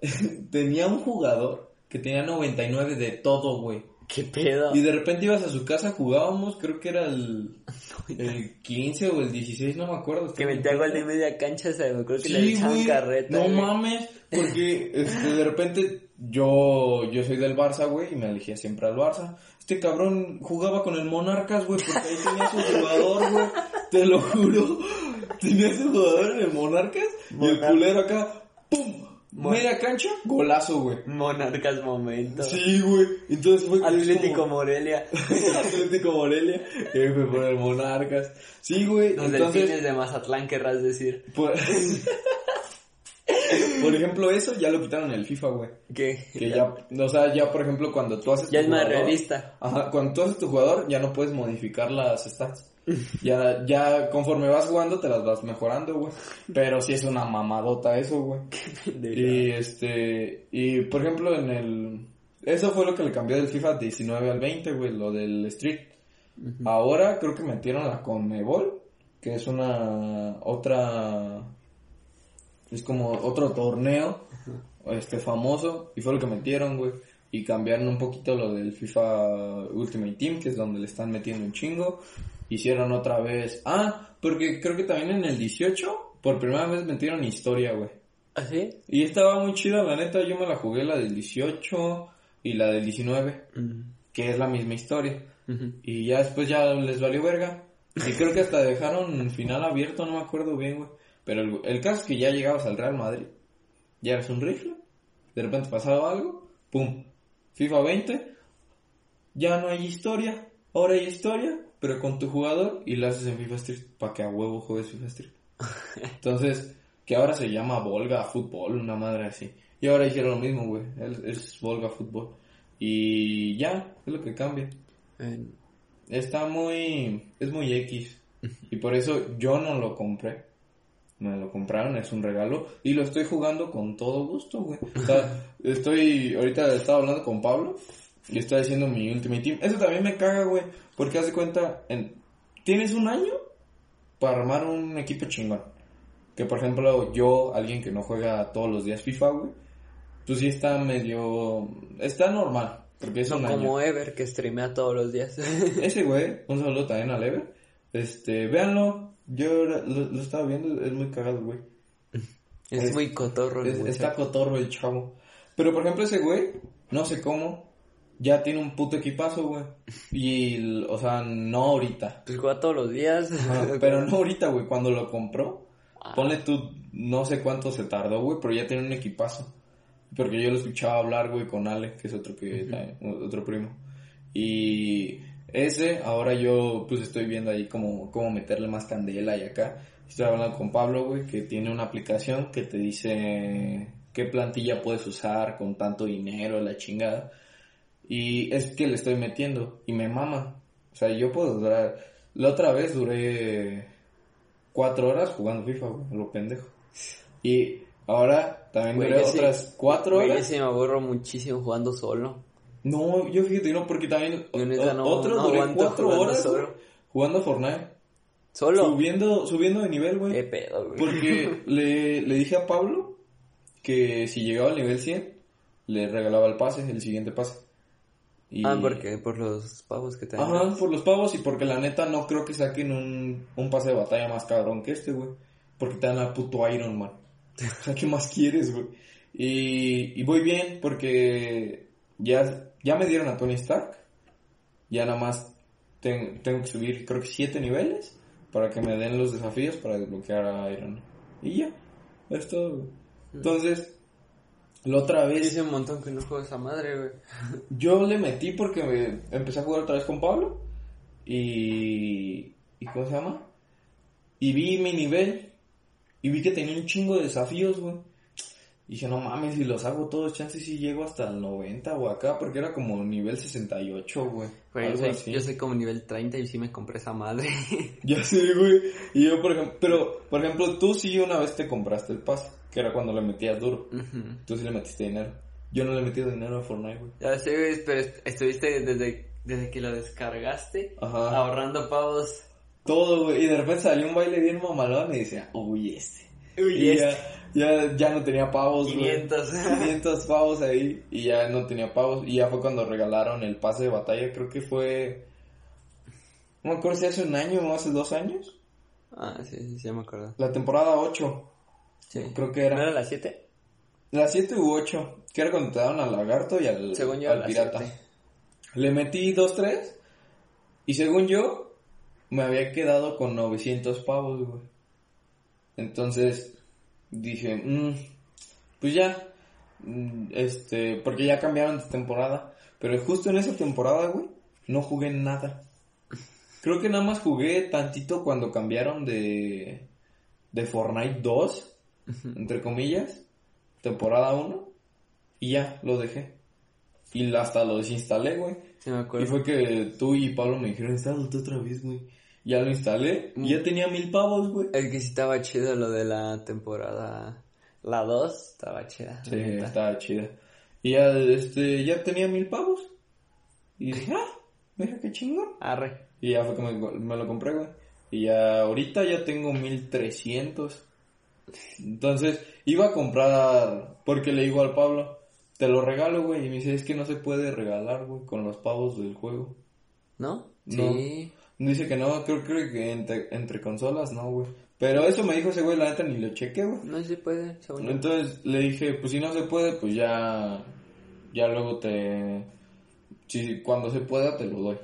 *laughs* tenía un jugador que tenía 99 de todo, güey. ¿Qué pedo? Y de repente ibas a su casa, jugábamos, creo que era el, *laughs* el 15 o el 16, no me acuerdo. Que metía gol de media cancha, o sea, me acuerdo que le Sí, echaban güey. carreta. No güey. mames, porque *laughs* este, de repente yo, yo soy del Barça, güey, y me elegía siempre al Barça. Este cabrón jugaba con el Monarcas, güey, porque ahí tenía su jugador, güey. Te lo juro. *laughs* Tenía su jugador en el Monarcas y el Monarcas. culero acá, ¡pum! Media cancha, golazo, güey. Monarcas momento. Sí, güey. Entonces fue Atlético como- Morelia. Atlético Morelia, *laughs* que fue por el Monarcas. Sí, güey. Los Entonces, delfines de Mazatlán, querrás decir. por... *laughs* por ejemplo, eso ya lo quitaron en el FIFA, güey. Que, Que ya, o sea, ya por ejemplo, cuando tú haces Ya tu es más jugador- realista. Ajá, cuando tú haces tu jugador, ya no puedes modificar las stats. Ya, ya conforme vas jugando, te las vas mejorando, güey. Pero sí es una mamadota eso, güey. *laughs* Y este, y por ejemplo, en el. Eso fue lo que le cambió del FIFA 19 al 20, güey, lo del Street. Ahora creo que metieron la Conmebol, que es una. Otra. Es como otro torneo, este famoso, y fue lo que metieron, güey. Y cambiaron un poquito lo del FIFA Ultimate Team, que es donde le están metiendo un chingo. Hicieron otra vez. Ah, porque creo que también en el 18, por primera vez metieron historia, güey. ¿Así? Y estaba muy chida, la neta, yo me la jugué la del 18 y la del 19, que es la misma historia. Y ya después ya les valió verga. Y creo que hasta dejaron final abierto, no me acuerdo bien, güey. Pero el, el caso es que ya llegabas al Real Madrid. Ya eras un rifle. De repente pasaba algo. Pum. FIFA 20. Ya no hay historia. Ahora hay historia, pero con tu jugador y lo haces en FIFA Street. Para que a huevo juegues FIFA Street. *laughs* Entonces, que ahora se llama Volga Fútbol, una madre así. Y ahora hicieron lo mismo, güey. Es, es Volga Fútbol. Y ya, es lo que cambia. Eh, Está muy... Es muy X. *laughs* Y por eso yo no lo compré. Me lo compraron, es un regalo. Y lo estoy jugando con todo gusto, güey. O sea, *laughs* estoy... Ahorita estaba hablando con Pablo. Y estoy haciendo mi Ultimate Team. Eso también me caga, güey. Porque haz de cuenta... En, tienes un año para armar un equipo chingón. Que por ejemplo, yo, alguien que no juega todos los días FIFA, güey. Pues sí está medio... Está normal. Porque es no un año. como Ever que streamea todos los días. *laughs* Ese güey, un saludo también a Lever. Este, véanlo. Yo lo, lo estaba viendo, es muy cagado, güey. es, Es- muy cotorro. el Es- está cotorro el chavo. Pero por ejemplo, ese güey, no sé cómo, ya tiene un puto equipazo, güey. Y, o sea, no ahorita. Pues juega todos los días. *laughs* Pero no ahorita, güey. Cuando lo compró, ponle tú, no sé cuánto se tardó, güey, pero ya tiene un equipazo. Porque yo lo escuchaba hablar, güey, con Ale, que es otro que otro primo. Y ese, ahora yo, pues estoy viendo ahí cómo, cómo meterle más candela y acá. Estoy hablando con Pablo, güey, que tiene una aplicación que te dice qué plantilla puedes usar con tanto dinero, la chingada. Y es que le estoy metiendo y me mama. O sea, yo puedo durar. La otra vez duré cuatro horas jugando FIFA, güey, lo pendejo. Y ahora también Güey, duré yo sí- otras cuatro Güey, yo horas. sí me aburro muchísimo jugando solo. No, yo fíjate, no, porque también Yo neta o- no- otro no duré cuatro horas solo. jugando Fortnite. Solo. Subiendo, subiendo de nivel, güey. Qué pedo, güey. Porque *laughs* le, le dije a Pablo que si llegaba al nivel 100, le regalaba el pase, el siguiente pase. Y- Ah, porque por los pavos que te dan. Ajá, por los pavos y porque la neta no creo que saquen un, un pase de batalla más cabrón que este, güey. Porque te dan al puto Iron Man. O sea, ¿qué más quieres, güey? Y, y voy bien porque ya, ya me dieron a Tony Stark. Ya nada más ten- tengo que subir, creo que siete niveles para que me den los desafíos para desbloquear a Iron Man. Y ya, es todo, güey. Entonces, la otra vez... Dice un montón que no juego esa madre, güey. *laughs* Yo le metí porque me empecé a jugar otra vez con Pablo y... ¿Y cómo se llama? Y vi mi nivel y vi que tenía un chingo de desafíos, güey. Y dije, no mames, si los hago todos, chances si llego hasta el 90 o acá, porque era como nivel 68, güey. Güey, yo soy, así. yo soy como nivel 30 y sí me compré esa madre. *laughs* Ya sé, güey. Y yo, por ejemplo, pero, por ejemplo, tú sí una vez te compraste el pase, que era cuando le metías duro. Tú sí le metiste dinero. Yo no le he metido dinero a Fortnite, güey. ya sé, güey, pero est- estuviste desde, desde que lo descargaste Ajá. ahorrando pavos. Todo, güey. Y de repente salió un baile bien mamalón y decía, uy, este. Uy, y este. ya, ya, ya no tenía pavos, güey. 500. 500 *laughs* pavos ahí y ya no tenía pavos. Y ya fue cuando regalaron el pase de batalla. Creo que fue. No me acuerdo si hace un año o hace dos años. Ah, sí, sí, sí, ya me acuerdo. La temporada 8. Sí. Creo que ¿No era. era las 7? La 7 u 8. Que era cuando te daban al lagarto y al, Según yo, al la pirata. siete. Le metí 2-3. Y según yo, me había quedado con 900 pavos, güey. Entonces dije, "Mm, pues ya. mm, Este, porque ya cambiaron de temporada. Pero justo en esa temporada, güey, no jugué nada. Creo que nada más jugué tantito cuando cambiaron de, de Fortnite 2, entre comillas, temporada 1, y ya, lo dejé. Y hasta lo desinstalé, güey. Sí, me Y fue que tú y Pablo me dijeron, instálate otra vez, güey. Ya lo instalé y ya tenía mil pavos, güey. El que sí estaba chido, lo de la temporada. La 2 estaba chida. Sí, estaba chida. Y ya, este, ya tenía mil pavos. Y dije, ah, mira qué chingón. Arre. Y ya fue que me, me lo compré, güey. Y ya ahorita ya tengo 1300. Entonces, iba a comprar, porque le digo al Pablo, te lo regalo, güey. Y me dice, es que no se puede regalar, güey, con los pavos del juego. ¿No? No. Sí. Dice que no, creo, creo que entre, entre consolas no, güey. Pero eso me dijo ese güey, la neta ni lo chequé, güey. No si puede, según yo. Entonces le dije, pues si no se puede, pues ya, ya luego te, si cuando se pueda te lo doy.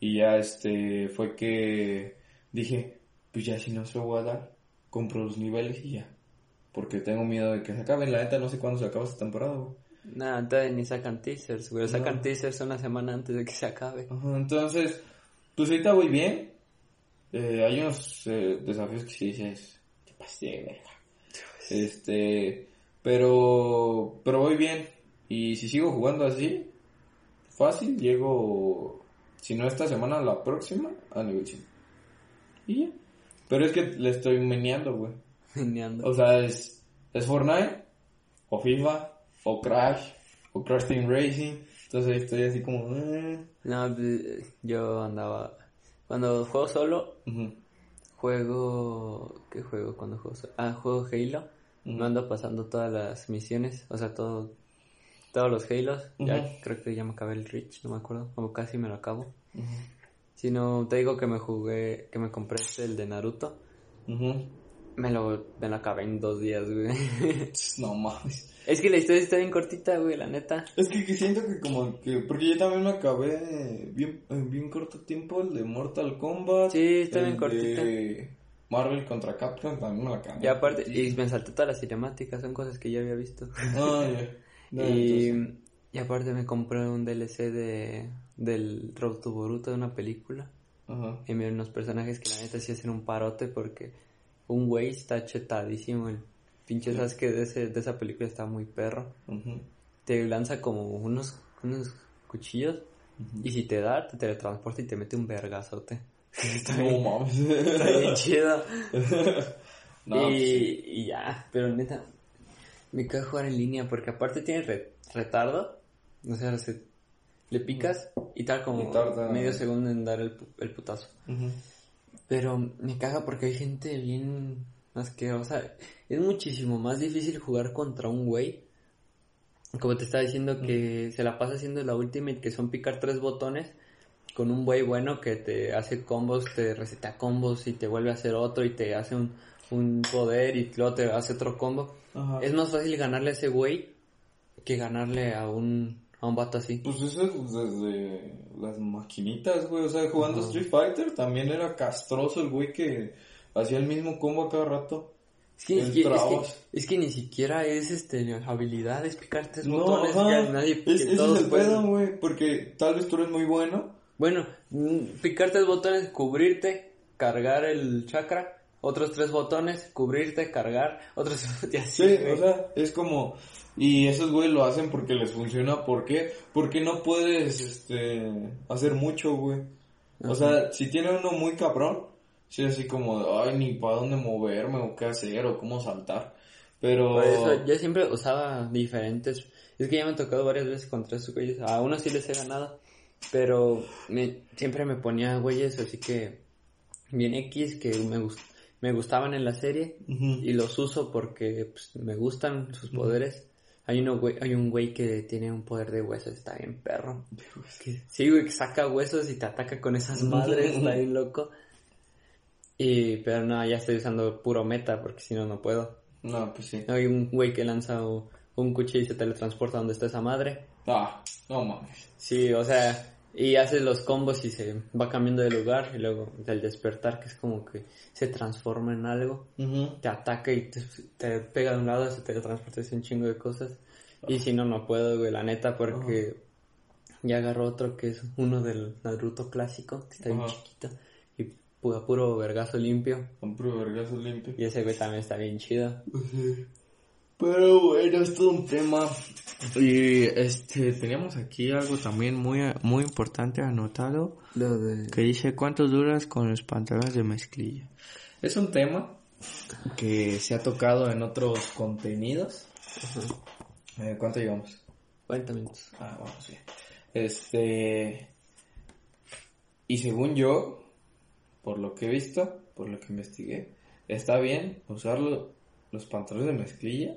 Y ya este, fue que dije, pues ya si no se lo voy a dar, compro los niveles y ya. Porque tengo miedo de que se acaben, la neta no sé cuándo se acaba esta temporada, güey. Nada, todavía ni sacan teasers, güey. Sacan No. teasers una semana antes de que se acabe. Ajá, entonces, pues ahorita voy bien. Eh, hay unos eh, desafíos que sí dices, te pasé, verga. Este, pero, pero voy bien. Y si sigo jugando así, fácil, llego, si no esta semana, la próxima, a nivel 100. Y ya. Pero es que le estoy meneando, güey. Meneando. O sea, es, es Fortnite, o FIFA, o Crash, o Crash Team Racing. Entonces ahí estoy así como... eh. No, pues, yo andaba. Cuando juego solo, Ujú. juego. ¿Qué juego cuando juego solo? Ah, juego Halo. Ujú. Me ando pasando todas las misiones, o sea, todo. Todos los Halos. Ya Ujú. creo que ya me acabé el Reach, no me acuerdo. O casi me lo acabo. Si no, te digo que me jugué, que me compré este, el de Naruto. Me lo, me lo acabé en dos días, güey. *laughs* No mames. Es que la historia está bien cortita, güey, la neta. Es que, que siento que como que... Porque yo también me acabé bien, en bien corto tiempo el de Mortal Kombat. Sí, está bien cortita. de Marvel contra Capcom también me la acabé. Y aparte, y me salté todas las cinemáticas, son cosas que ya había visto. Ah, ya. *laughs* No, y, entonces- y aparte me compré un DLC de, del Road to Boruto de una película. Ajá. Y me unos personajes que la neta sí hacen un parote porque un güey está chetadísimo. El pinche Sasuke de, ese, de esa película está muy perro. Te lanza como unos, unos cuchillos y si te da, te teletransporta y te mete un vergazote. *laughs* está, No bien, mames. está bien chido. *laughs* No, y, pues sí. y ya, pero neta, me cae jugar en línea porque aparte tiene re- retardo. O sea, se- le picas y tal como Y tarda- medio segundo en dar el, el putazo. Pero me caga porque hay gente bien asquerosa. Es muchísimo más difícil jugar contra un güey. Como te estaba diciendo que se la pasa haciendo la ultimate, que son picar tres botones con un güey bueno que te hace combos, te receta combos y te vuelve a hacer otro y te hace un, un poder y luego te hace otro combo. Ajá. Es más fácil ganarle a ese güey que ganarle a un, a un vato así. Pues eso es desde las maquinitas, güey. O sea, jugando Ajá. Street Fighter también era castroso el güey que hacía el mismo combo a cada rato. Es que, es, que, es, que, trabas. es que ni siquiera es este habilidad, es picar tres No, botones que nadie Es, que ese todos es el pueden. pedo, güey. Porque tal vez tú eres muy bueno. Bueno, mm, picar tres botones, cubrirte, cargar el chakra, otros tres botones, cubrirte, cargar, otros *laughs* y así. Sí, güey. o sea, es como... Y esos güey lo hacen porque les funciona. ¿Por qué? Porque no puedes, este... Hacer mucho, güey. O sea, si tiene uno muy cabrón, sí, así como, ay, ni para dónde moverme o qué hacer o cómo saltar. Pero... Por eso yo siempre usaba diferentes. Es que ya me han tocado varias veces contra esos güeyes. A unos sí les he ganado. Pero me, siempre me ponía güeyes así que bien X que me gust- me gustaban en la serie y los uso porque pues, me gustan sus poderes. Hay, uno, güey, hay un güey que tiene un poder de huesos, está bien perro. Sí, güey, que saca huesos y te ataca con esas madres, está bien loco. Y, pero no, ya estoy usando puro meta porque si no, no puedo. No, pues sí. Hay un güey que lanza un cuchillo y se teletransporta donde está esa madre. Ah, no mames. Sí, o sea, y hace los combos y se va cambiando de lugar y luego del despertar que es como que se transforma en algo, te ataca y te, te pega de un lado, se teletransporta y hace un chingo de cosas. Y si no, no puedo, güey, la neta, porque ya agarró otro que es uno del Naruto clásico, que está bien chiquito y pu- a puro vergazo limpio. Un puro vergazo limpio. Y ese güey también está bien chido. Pero bueno, es todo un tema. Y este, teníamos aquí algo también muy, muy importante anotado. Lo de... Que dice, ¿cuánto duras con los pantalones de mezclilla? Es un tema que se ha tocado en otros contenidos. Eh, ¿Cuánto llevamos? 40 minutos. Ah, vamos bien. Este. Y según yo, por lo que he visto, por lo que investigué, está bien usar lo- los pantalones de mezclilla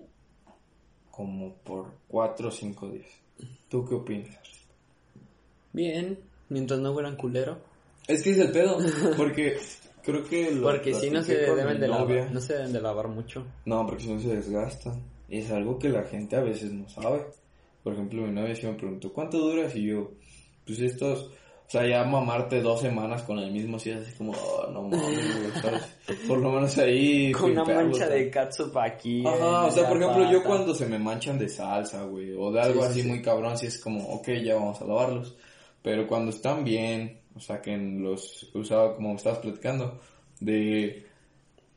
como por 4 o 5 días. ¿Tú qué opinas? Bien, mientras no huelan culero. Es que es el pedo, *laughs* porque creo que lo Porque si no se deben de lavar, no se deben de lavar mucho. No, porque si no se desgastan. Y es algo que la gente a veces no sabe. Por ejemplo, mi novia sí me preguntó, ¿cuánto duras? Y yo, pues estos, o sea, ya mamarte dos semanas con el mismo, sí es así como, oh, no mames. Por lo menos ahí. *laughs* Con una mancha ¿sabes? de catsup aquí. Ajá, o sea, por ejemplo, yo cuando se me manchan de salsa, güey, o de algo Sí, sí, así sí. muy cabrón, sí es como, ok, ya vamos a lavarlos. Pero cuando están bien, o sea, que en los usado como estabas platicando, de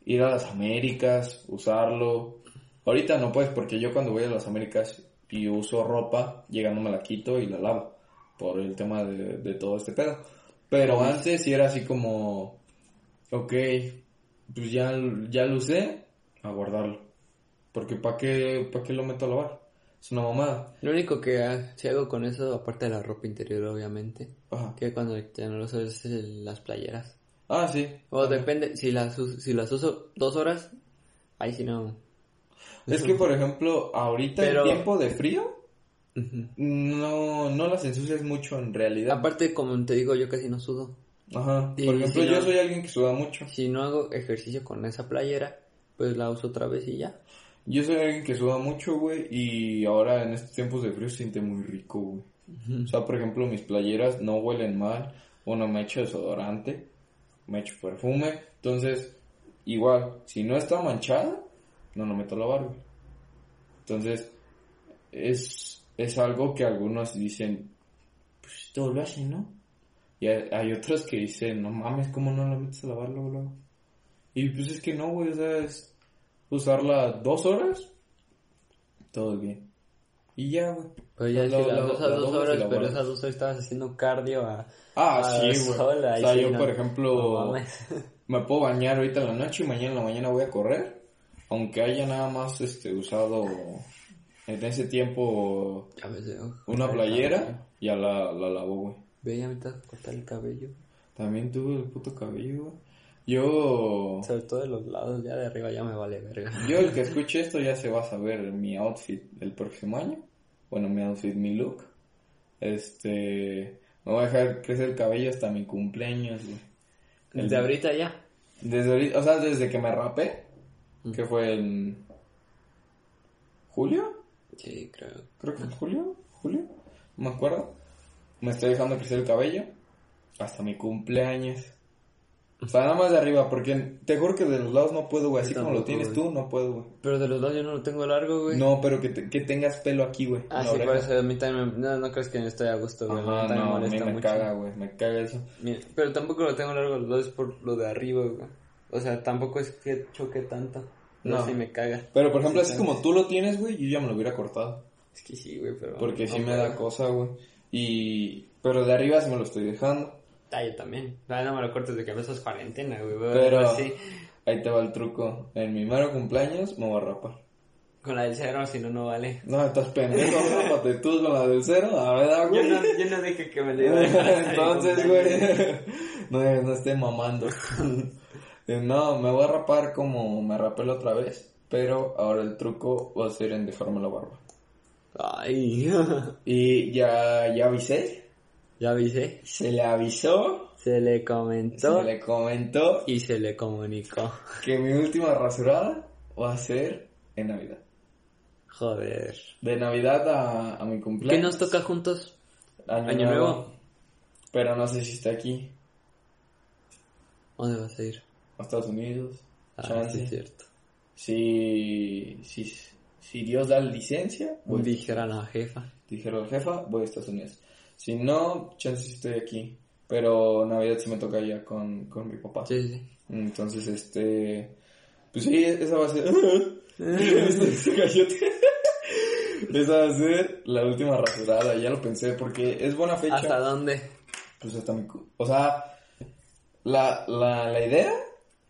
ir a las Américas, usarlo. Ahorita no puedes, porque yo cuando voy a las Américas y uso ropa, llegando me la quito y la lavo, por el tema de, de todo este pedo. Pero antes sí era así como, ok, pues ya, ya lo usé, a guardarlo. Porque ¿para qué, pa' qué lo meto a lavar? Es una mamada. Lo único que ha- si hago con eso, aparte de la ropa interior, obviamente, Ajá. que cuando ya no lo uso es el- las playeras. Ah, sí. O depende, si las, si las uso dos horas, ahí sí no. Es que, por ejemplo, ahorita Pero- en tiempo de frío, No, no las ensucias mucho en realidad. Aparte, como te digo, yo casi no sudo. Ajá. Y Por ejemplo, si yo no- soy alguien que suda mucho. Si no hago ejercicio con esa playera, pues la uso otra vez y ya. Yo soy alguien que suda mucho, güey, y ahora en estos tiempos de frío se siente muy rico, güey. O sea, por ejemplo, mis playeras no huelen mal, o no me echo desodorante, me echo perfume, entonces, igual, si no está manchada, no lo meto a lavar, güey. Entonces, es, es algo que algunos dicen, pues todo lo hacen, ¿no? Y hay, hay otros que dicen, no mames, ¿cómo no lo metes a lavar luego, luego? Y pues es que no, güey, o sea, es usarla dos horas, todo bien. Y ya, güey. Pero ya La- si la- las dos a la dos horas, la pero guardas. esas dos horas estabas haciendo cardio a... Ah, a sí, güey. o sea, sí, yo, no. por ejemplo, *laughs* me puedo bañar ahorita en la noche y mañana en la mañana voy a correr. Aunque haya nada más este usado en ese tiempo eh, una playera, cabello. ya la, la lavo, güey. Ve, ya me estás cortar el cabello. También tuve el puto cabello, güey. Yo... Sobre todo de los lados, ya de arriba ya me vale verga. Yo el que *laughs* escuche esto ya se va a saber mi outfit del próximo año. Bueno, mi outfit, mi look. Este... Me voy a dejar crecer el cabello hasta mi cumpleaños, güey. El- Desde ahorita ya. Desde ahorita, o sea, desde que me rapé, que fue en julio, Sí, creo. creo que fue en julio, julio, no me acuerdo. Me estoy dejando crecer el cabello hasta mi cumpleaños. O sea, nada más de arriba, porque te juro que de los lados no puedo, güey. Así Yo como lo tienes güey. tú, no puedo, güey. Pero de los dos yo no lo tengo largo, güey. No, pero que, te- que tengas pelo aquí, güey. Ah, sí, por eso a mí también me... No, no crees que no estoy a gusto, güey. Ajá, no, a mí molesta me mucho. caga, güey. Me caga eso. Mira, Pero tampoco lo tengo largo los dos por lo de arriba, güey. O sea, tampoco es que choque tanto. No, No. sí me caga. Pero, por ejemplo, Sí, así como tú lo tienes, güey, yo ya me lo hubiera cortado. Es que sí, güey, pero... Porque sí no me puedo. da cosa, güey. Y... Pero de arriba sí me lo estoy dejando. Ah, yo también. Ah, no me lo cortes de que empezas cuarentena, güey. güey, Pero así. ahí te va el truco. En mi mero cumpleaños me voy a rapar. Con la del cero, si no, no vale. No, estás pendejo, *laughs* rápate tú con la del cero, verdad, Yo güey. no, yo no dije que me le iba a *laughs* Entonces, *laughs* güey, no, no esté mamando. No, me voy a rapar como me rapé la otra vez, pero ahora el truco va a ser en dejarme la barba. Ay, *laughs* Y ya, ya avisé, ya viste, se le avisó, se le comentó se le comentó y se le comunicó. que mi última rasurada va a ser en Navidad. Joder. De Navidad a, a mi cumpleaños. ¿Qué nos toca juntos? Año Nuevo. Pero no sé si está aquí, ¿Dónde vas a ir? A Estados Unidos. Ah, chance. sí, es cierto. Si, si, si Dios da licencia, voy. Dijera la jefa. Dijeron jefa, voy a Estados Unidos. Si no, chance estoy aquí. Pero Navidad sí me toca ya con, con mi papá. Sí, sí. Entonces, este... Pues sí, esa va a ser... *laughs* Esa va a ser la última rasurada, ya lo pensé, porque es buena fecha. ¿Hasta dónde? Pues hasta mi... O sea, la, la, la idea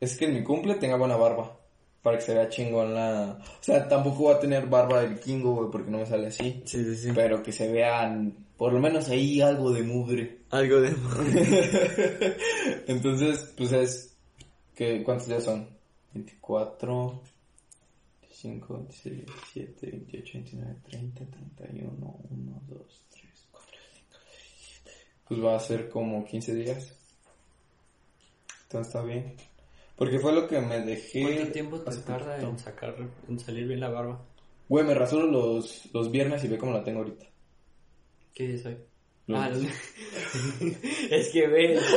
es que en mi cumple tenga buena barba. Para que se vea chingón la... O sea, tampoco va a tener barba de vikingo, güey, porque no me sale así. Sí, sí, sí. Pero que se vean, por lo menos ahí algo de mugre. Algo de... *laughs* Entonces, pues es... que ¿Cuántos días son? 24... 25, 26, 27, 28, 29, 30, 31, 1, 2, 3, 4, 5, 6, 7. Pues va a ser como 15 días. Entonces está bien. Porque fue lo que me dejé. ¿Cuánto tiempo te tarda en sacar, en salir bien la barba? Güey, me rasuro los, los viernes y ve cómo la tengo ahorita. ¿Qué? Lunes. Ah, lunes. *laughs* es que ve. *laughs*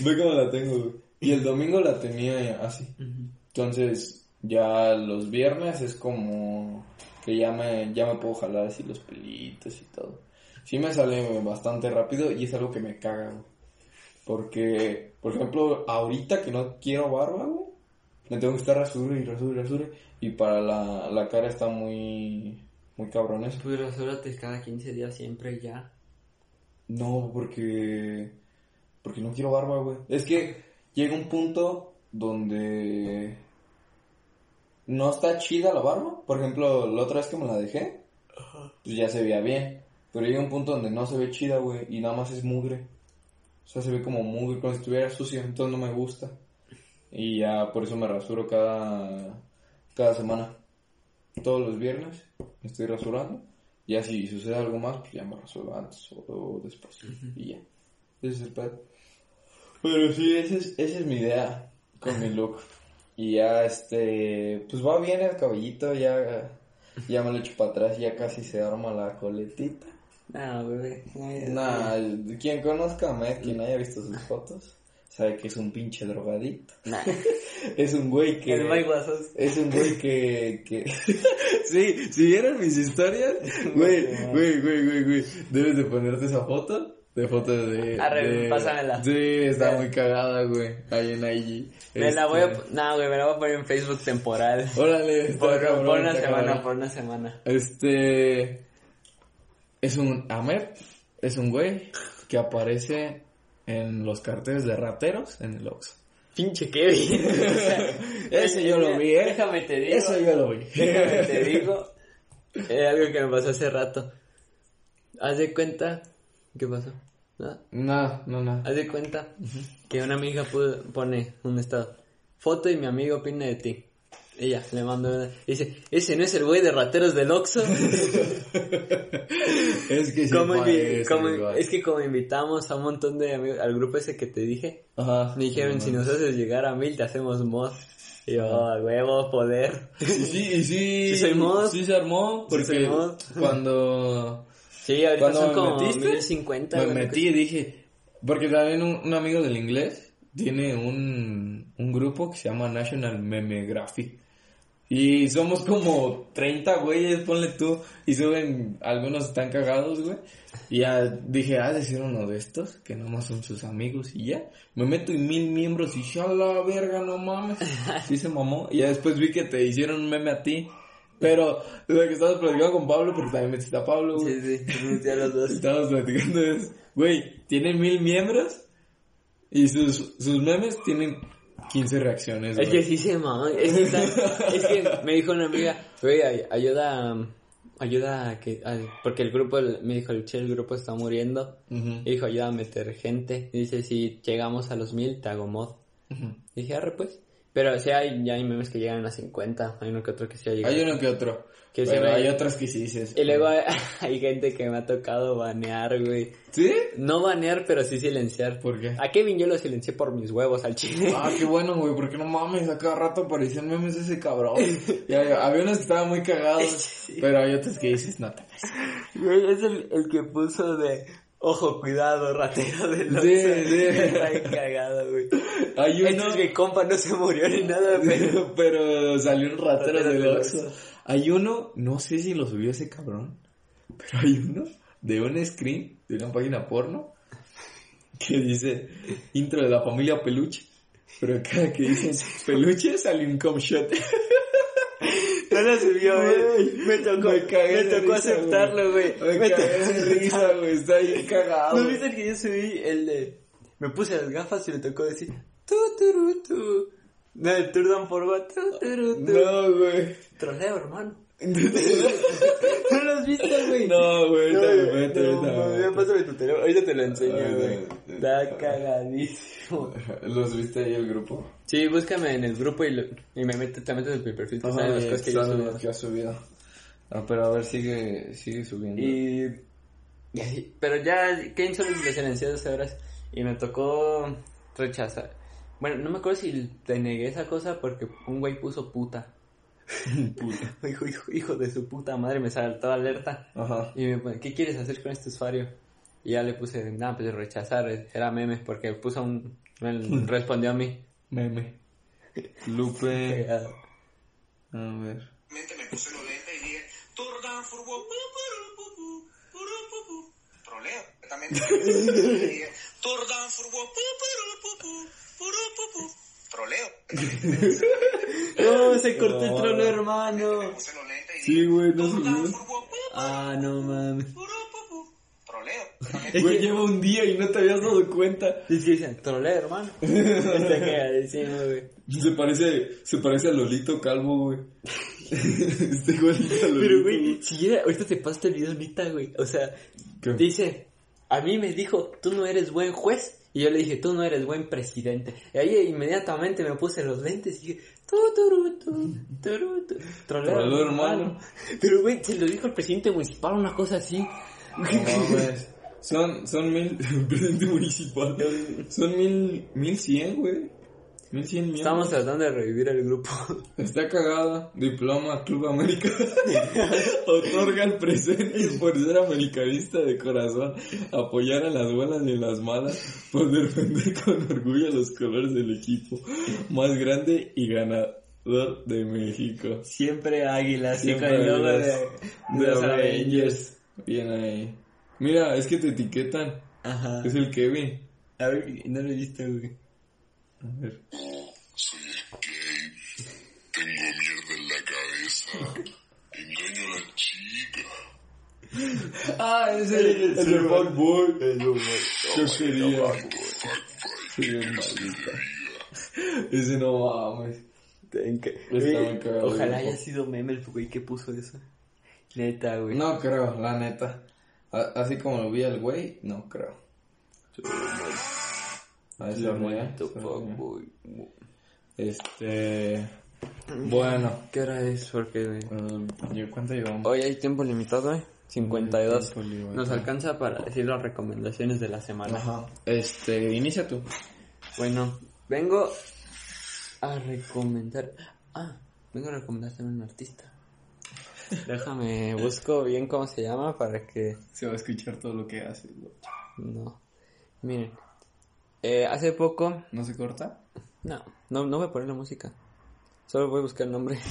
Ve cómo la tengo, güey. Y el domingo la tenía así. Entonces, ya los viernes es como que ya me, ya me puedo jalar así los pelitos y todo. Sí me sale bastante rápido y es algo que me caga, güey. Porque, por ejemplo, ahorita que no quiero barba, güey, me tengo que estar rasure y rasure y rasure. Y para la, la cara está muy, muy cabrón eso. Pues rasúrate cada 15 días siempre ya. No, porque. Porque no quiero barba, güey. Es que llega un punto donde. No está chida la barba. Por ejemplo, la otra vez que me la dejé, pues ya se veía bien. Pero llega un punto donde no se ve chida, güey. Y nada más es mugre. O sea, se ve como mugre, como si estuviera sucio. Entonces no me gusta. Y ya por eso me rasuro cada. Cada semana. Todos los viernes me estoy rasurando. Ya si sucede algo más, pues ya me rasuro antes o, o después. Y ya. Ese es el pedo. Pero sí, esa es, esa es mi idea con mi look. Y ya, este, pues va bien el cabellito, ya, ya me lo echo para atrás, ya casi se arma la coletita. No, güey. Nah, quien conozca a Matt, quien haya visto sus fotos, sabe que es un pinche drogadito. Nah. *laughs* Es un güey que... El. Es un güey que, que... *laughs* sí, si vieron mis historias, güey, güey, güey, güey, güey, debes de ponerte esa foto, de foto de... Arre, de- pásamela. Sí, está muy cagada, güey, ahí en IG. Me la voy a... Este, No, güey, me la voy a poner en Facebook temporal. Órale, Por, cabrón, por una semana, cabrón. por una semana. Este... Es un... Amer, es un güey que aparece en los carteles de rateros en el Oxxo. Pinche Kevin. O sea, Ese yo lo vi, ¿eh? Déjame te digo. Eso yo lo vi. Déjame te *laughs* digo. Es algo que me pasó hace rato. Haz de cuenta. ¿Qué pasó? Nada. No, no, no. Haz de cuenta que una amiga pone un estado. Foto y mi amigo opina de ti. Ella le manda una. Dice, ¿ese no es el güey de rateros del Oxxo? *laughs* Es que sí Como es que como invitamos a un montón de amigos, al grupo ese que te dije, Ajá. me dijeron, si nos haces llegar a mil, te hacemos mod. Y yo, "Oh, huevo, poder. Y sí, y sí. *laughs* Sí soy mod. Sí se armó. Sí Porque soy mod. cuando Sí, ahorita Cuando son me como metiste, 1050. me metí y dije. Porque también un, un amigo del inglés tiene un, un grupo que se llama National Meme Graphic. Y somos como 30 güeyes, ponle tú. Y suben, algunos están cagados, güey. Y ya dije, ah, decir uno de estos, que nomás son sus amigos y ya. Me meto en mil miembros y ya la verga, no mames. Sí se mamó. Y ya después vi que te hicieron un meme a ti. Pero, desde que estabas platicando con Pablo, porque también metiste a Pablo, güey. Sí, sí, a los dos. Estábamos platicando de eso. Güey, tienen mil miembros y sus, sus memes tienen 15 reacciones, Es güey. que sí se mamó. Es que, está- es que me dijo una amiga, güey, ay- ayuda, ayuda a que, a- porque el grupo, el- me dijo, el che, el grupo está muriendo. Ujú. Y dijo, ayuda a meter gente. Y dice, si llegamos a los mil, te hago mod. Dije, arre pues. Pero sí hay, ya hay memes que llegan a 50. Hay uno que otro que sí ha llegado. Hay uno que otro. Que se pero ve- hay otras que sí dices. Y luego hay, *laughs* hay gente que me ha tocado banear, güey. ¿Sí? No banear, pero sí silenciar. ¿Por qué? A Kevin yo lo silencié por mis huevos al chile. Ah, qué bueno, güey, porque no mames, a cada rato aparecían memes de ese cabrón. Y había, había unos que estaban muy cagados, *laughs* pero hay otros que dices, no te pases. Güey, es el, el que puso de... Ojo, cuidado, ratero del Sí, Oxxo". sí. *laughs* Está cagado, güey. Hay uno, mi compa, no se murió ni nada, pero... pero, salió un ratero Ratero Oxxo. Oxxo. Hay uno, no sé si lo subió ese cabrón, pero hay uno de un screen de una página porno que dice intro de la familia Peluche. Pero cada que dicen peluche sale un com shot. *laughs* No lo subió, güey. Me tocó, Me me tocó risa, aceptarlo, güey. Me Me cagué de risa, güey, está bien cagado. ¿No viste que yo subí el de... Me puse las gafas y me tocó decir... Tu, turu, tu. No, el for What. Tu, tu. No, güey. Troleo, hermano. *laughs* ¿No lo has visto, güey? No, güey, No, ahorita me güey, meto, no, ahorita me mames, meto. pásame tu teléfono. Ahorita te lo enseño, Ah, güey. no, Está cagadísimo. *laughs* ¿Los viste ahí el grupo? Sí, búscame en el grupo y, lo- y me metes, te metes en mi perfil. Te salen las cosas que yo que ha subido. Ah, pero a ver, sigue, sigue subiendo. Y, y así, pero ya, Kane solo le silencié dos horas y me tocó rechazar. Bueno, no me acuerdo si le negué esa cosa porque un güey puso puta. *laughs* Hijo, hijo, hijo de su puta madre, me saltó alerta. Ajá. Y me pone, ¿qué quieres hacer con este usuario? Y ya le puse, nada, pues rechazar, era meme, porque puso un, él *laughs* respondió a mí. Meme. Lupe. *laughs* A ver. Me puse los lentes y dije. Troleo. También y Troleo. *laughs* No, se cortó el trono, hermano. Me puse los lentes y Sí, güey, no Ah, no mames. Troleo. *laughs* Güey, lleva un día y no te habías dado cuenta. Es que dicen, troleo, hermano. *laughs* Güey. Se parece, se parece a Lolito Calvo, güey. este Lolito. Pero, güey, si era, ahorita te pasaste el video neta, güey. O sea, ¿Qué? dice, a mí me dijo, tú no eres buen juez. Y yo le dije, tú no eres buen presidente. Y ahí inmediatamente me puse los lentes y dije, tu, tu, turu, tu. Troleo, Troleo, hermano. Pero, güey, se lo dijo el presidente municipal, una cosa así. No. Son, son mil, *laughs* presidente municipal. Son mil, mil cien, güey. Estamos tratando de revivir el grupo. *laughs* Está cagada. Diploma Club América. *laughs* Otorga el presente por ser americanista de corazón. Apoyar a las buenas y las malas. Por defender con orgullo los colores del equipo. Más grande y ganador de México. Siempre águilas, Siempre con el logo de, los Avengers. Bien ahí. Mira, es que te etiquetan. Ajá. Es el Kevin. A ver, no lo he visto, güey. A ver. Soy gay, tengo mierda en la cabeza, engaño a la chica. Ah, es el, el de Fuck Boy. Yo quería. Sí, bien maldita. Ese no mames. Cagado, Ojalá haya sido meme el güey que puso eso. Neta, güey. No creo, la neta. A- Así como lo vi al güey, no creo. A fuckboy. Este. Bueno. ¿Qué hora es? Porque, ¿yo ¿Cuánto llevamos? Hoy hay tiempo limitado, ¿eh? 52. Tiempo limitado. Nos alcanza para decir las recomendaciones de la semana. Ajá. Este, inicia tú. Bueno, vengo a recomendar. Ah, vengo a recomendar también un artista. Déjame, busco bien cómo se llama para que. Se va a escuchar todo lo que haces, güey. No. Miren. Eh, hace poco. ¿No se corta? No, no, no voy a poner la música. Solo voy a buscar el nombre. *laughs*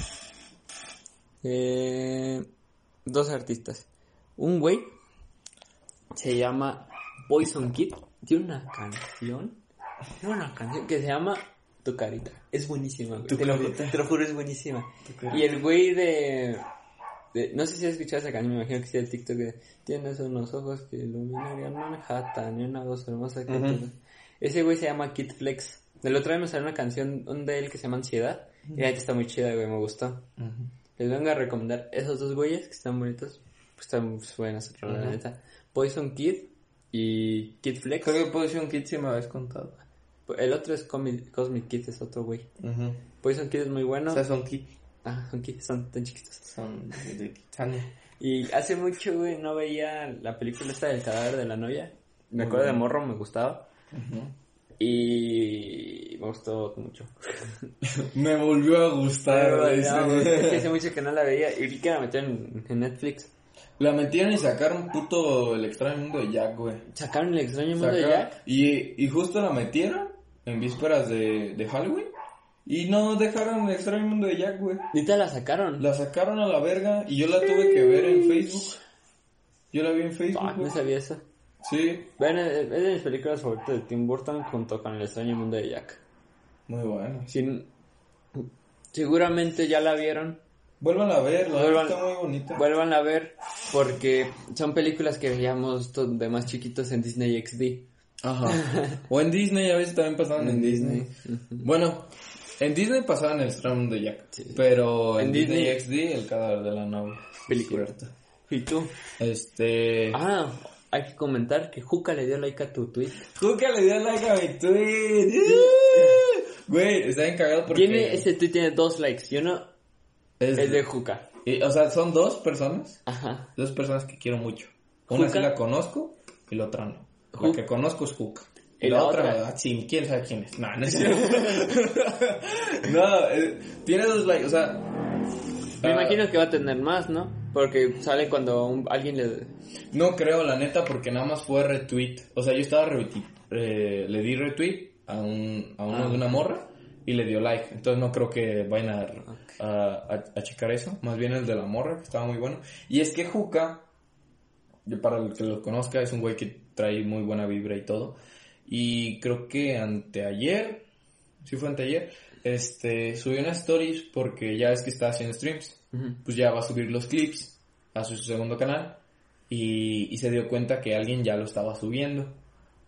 Eh, dos artistas. Un güey se llama Poison Kid. Tiene una canción. Tiene una canción que se llama Tu Carita. Es buenísima, güey. Te lo, Carita. te lo juro, es buenísima. Y el güey de, de- No sé si has escuchado esa canción, me imagino que sí, el TikTok de Tienes unos ojos que iluminarían Manhattan y una voz hermosa que Ujú. te- Ese güey se llama Kid Flex. El otro día me salió una canción un de él que se llama Ansiedad. Y la está muy chida, güey, me gustó. Les vengo a recomendar esos dos güeyes que están bonitos. Pues están buenas, la neta. Poison Kid y Kid Flex. Creo que Position Kid sí me habías contado. El otro es Comi- Cosmic Kid, es otro güey. Poison Kid es muy bueno. O sea, son kits. Ah, son kids, son tan chiquitos. Son de. Y hace mucho, güey, no veía la película esta del cadáver de la novia. Me acuerdo de morro, me gustaba. Y me gustó mucho. *laughs* Me volvió a gustar, es que hace mucho que no la veía. Y vi que la metieron en, en Netflix. La metieron y sacaron puto el extraño mundo de Jack, güey. Sacaron el extraño mundo de Jack. Y, y justo la metieron en vísperas de, de Halloween. Y no dejaron el extraño mundo de Jack, güey. Ahorita la sacaron. La sacaron a la verga y yo la tuve que ver en Facebook. Yo la vi en Facebook. Ah, no sabía eso. Sí, Ven, es es de mis películas favoritas de Tim Burton junto con El extraño mundo de Jack. muy bueno. Sin... Seguramente ya la vieron. Vuelvan a ver, la Vuelvan- está muy bonita. Vuelvan a ver porque son películas que veíamos de más chiquitos en Disney XD. Ajá. *laughs* O en Disney, a veces también pasaban en Disney. Bueno, en Disney pasaban el extraño mundo de Jack. Pero en, En Disney, Disney- XD, el cadáver de la novia. Película. ¿Y tú? Este. Ah, hay que comentar que Juca le dio like a tu tweet. Juca le dio like a mi tweet. *laughs* Güey, está bien cagado porque. Tiene, ese tweet tiene dos likes y uno es- es de Juca. y, o sea, son dos personas. Ajá. Dos personas que quiero mucho. Una sí la conozco y la otra no. La que conozco es Juca. Y ¿Y la, la otra, otra? sí, quién sabe quién es. No, no es cierto. *laughs* no, eh, tiene dos likes, o sea. Me imagino que va a tener más, ¿no? Porque sale cuando un- alguien le... No creo, la neta, porque nada más fue retweet. O sea, yo estaba retweet, eh, le di retweet a, un, a uno Ah. de una morra y le dio like. Entonces no creo que vayan a, a, a- a checar eso. Más bien el de la morra, que estaba muy bueno. Y es que Juca, yo para el que lo conozca, es un güey que trae muy buena vibra y todo. Y creo que anteayer, sí fue anteayer, este, subió una stories porque ya es que está haciendo streams. Pues ya va a subir los clips a su segundo canal y, y se dio cuenta que alguien ya lo estaba subiendo.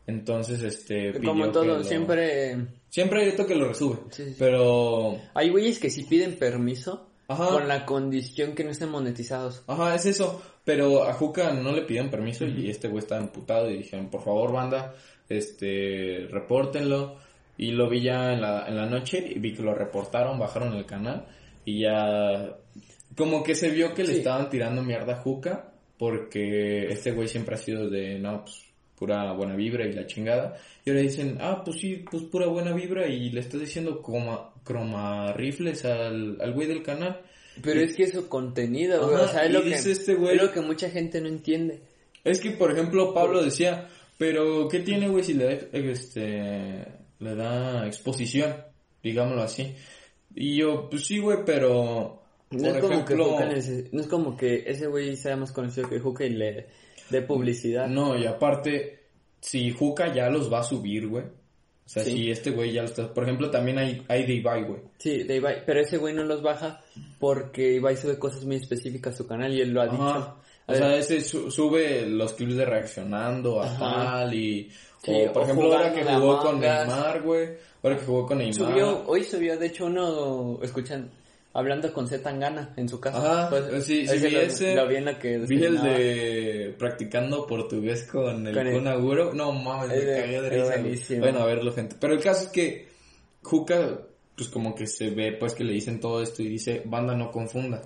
Entonces, este, pidió Como que todo, lo- siempre... Siempre hay otro que lo resube. Sí, sí. Pero, Hay güeyes que sí piden permiso Ajá. con la condición que no estén monetizados. ajá, es eso. Pero a Juca no le pidieron permiso y este güey estaba emputado y dijeron, por favor, banda, este, repórtenlo. Y lo vi ya en la, en la noche y vi que lo reportaron, bajaron el canal y ya como que se vio que le Sí. estaban tirando mierda a Juca porque este güey siempre ha sido de, no, pues pura buena vibra y la chingada. Y ahora dicen, ah, pues sí, pues pura buena vibra y le estás diciendo croma, croma rifles al, al güey del canal. Pero es que su contenido, güey. O sea, es lo, que, este güey- es lo que mucha gente no entiende. Es que, por ejemplo, Pablo decía, pero ¿qué tiene, güey, si le da, este, le da exposición? Digámoslo así. Y yo, pues sí, güey, pero... No por es, como que neces- no es como que ese güey sea más conocido que Juca y le dé publicidad. No, y aparte, si Juca ya los va a subir, güey. O sea, Sí. si este güey ya lo está... Por ejemplo, también hay, hay de Ibai, güey. Sí, de Ibai, pero ese güey no los baja porque Ibai sube cosas muy específicas a su canal y él lo ha Ajá. dicho. O sea, ese su- sube los clips de reaccionando a Ajá. tal y... Sí, o, por o ejemplo, ahora que jugó con. Neymar, güey. Ahora que jugó con Neymar. Subió, hoy subió, de hecho, uno, escuchan, hablando con Z Tangana en su casa. Ajá, Pues, sí, sí ese vi lo, ese. Lo vi en la que Vi el de practicando portugués con el Con el- Kun Agüero. No mames, me cagué de risa. Bueno, a verlo, gente. Pero el caso es que Juca, pues como que se ve, pues que le dicen todo esto y dice, banda, no confunda.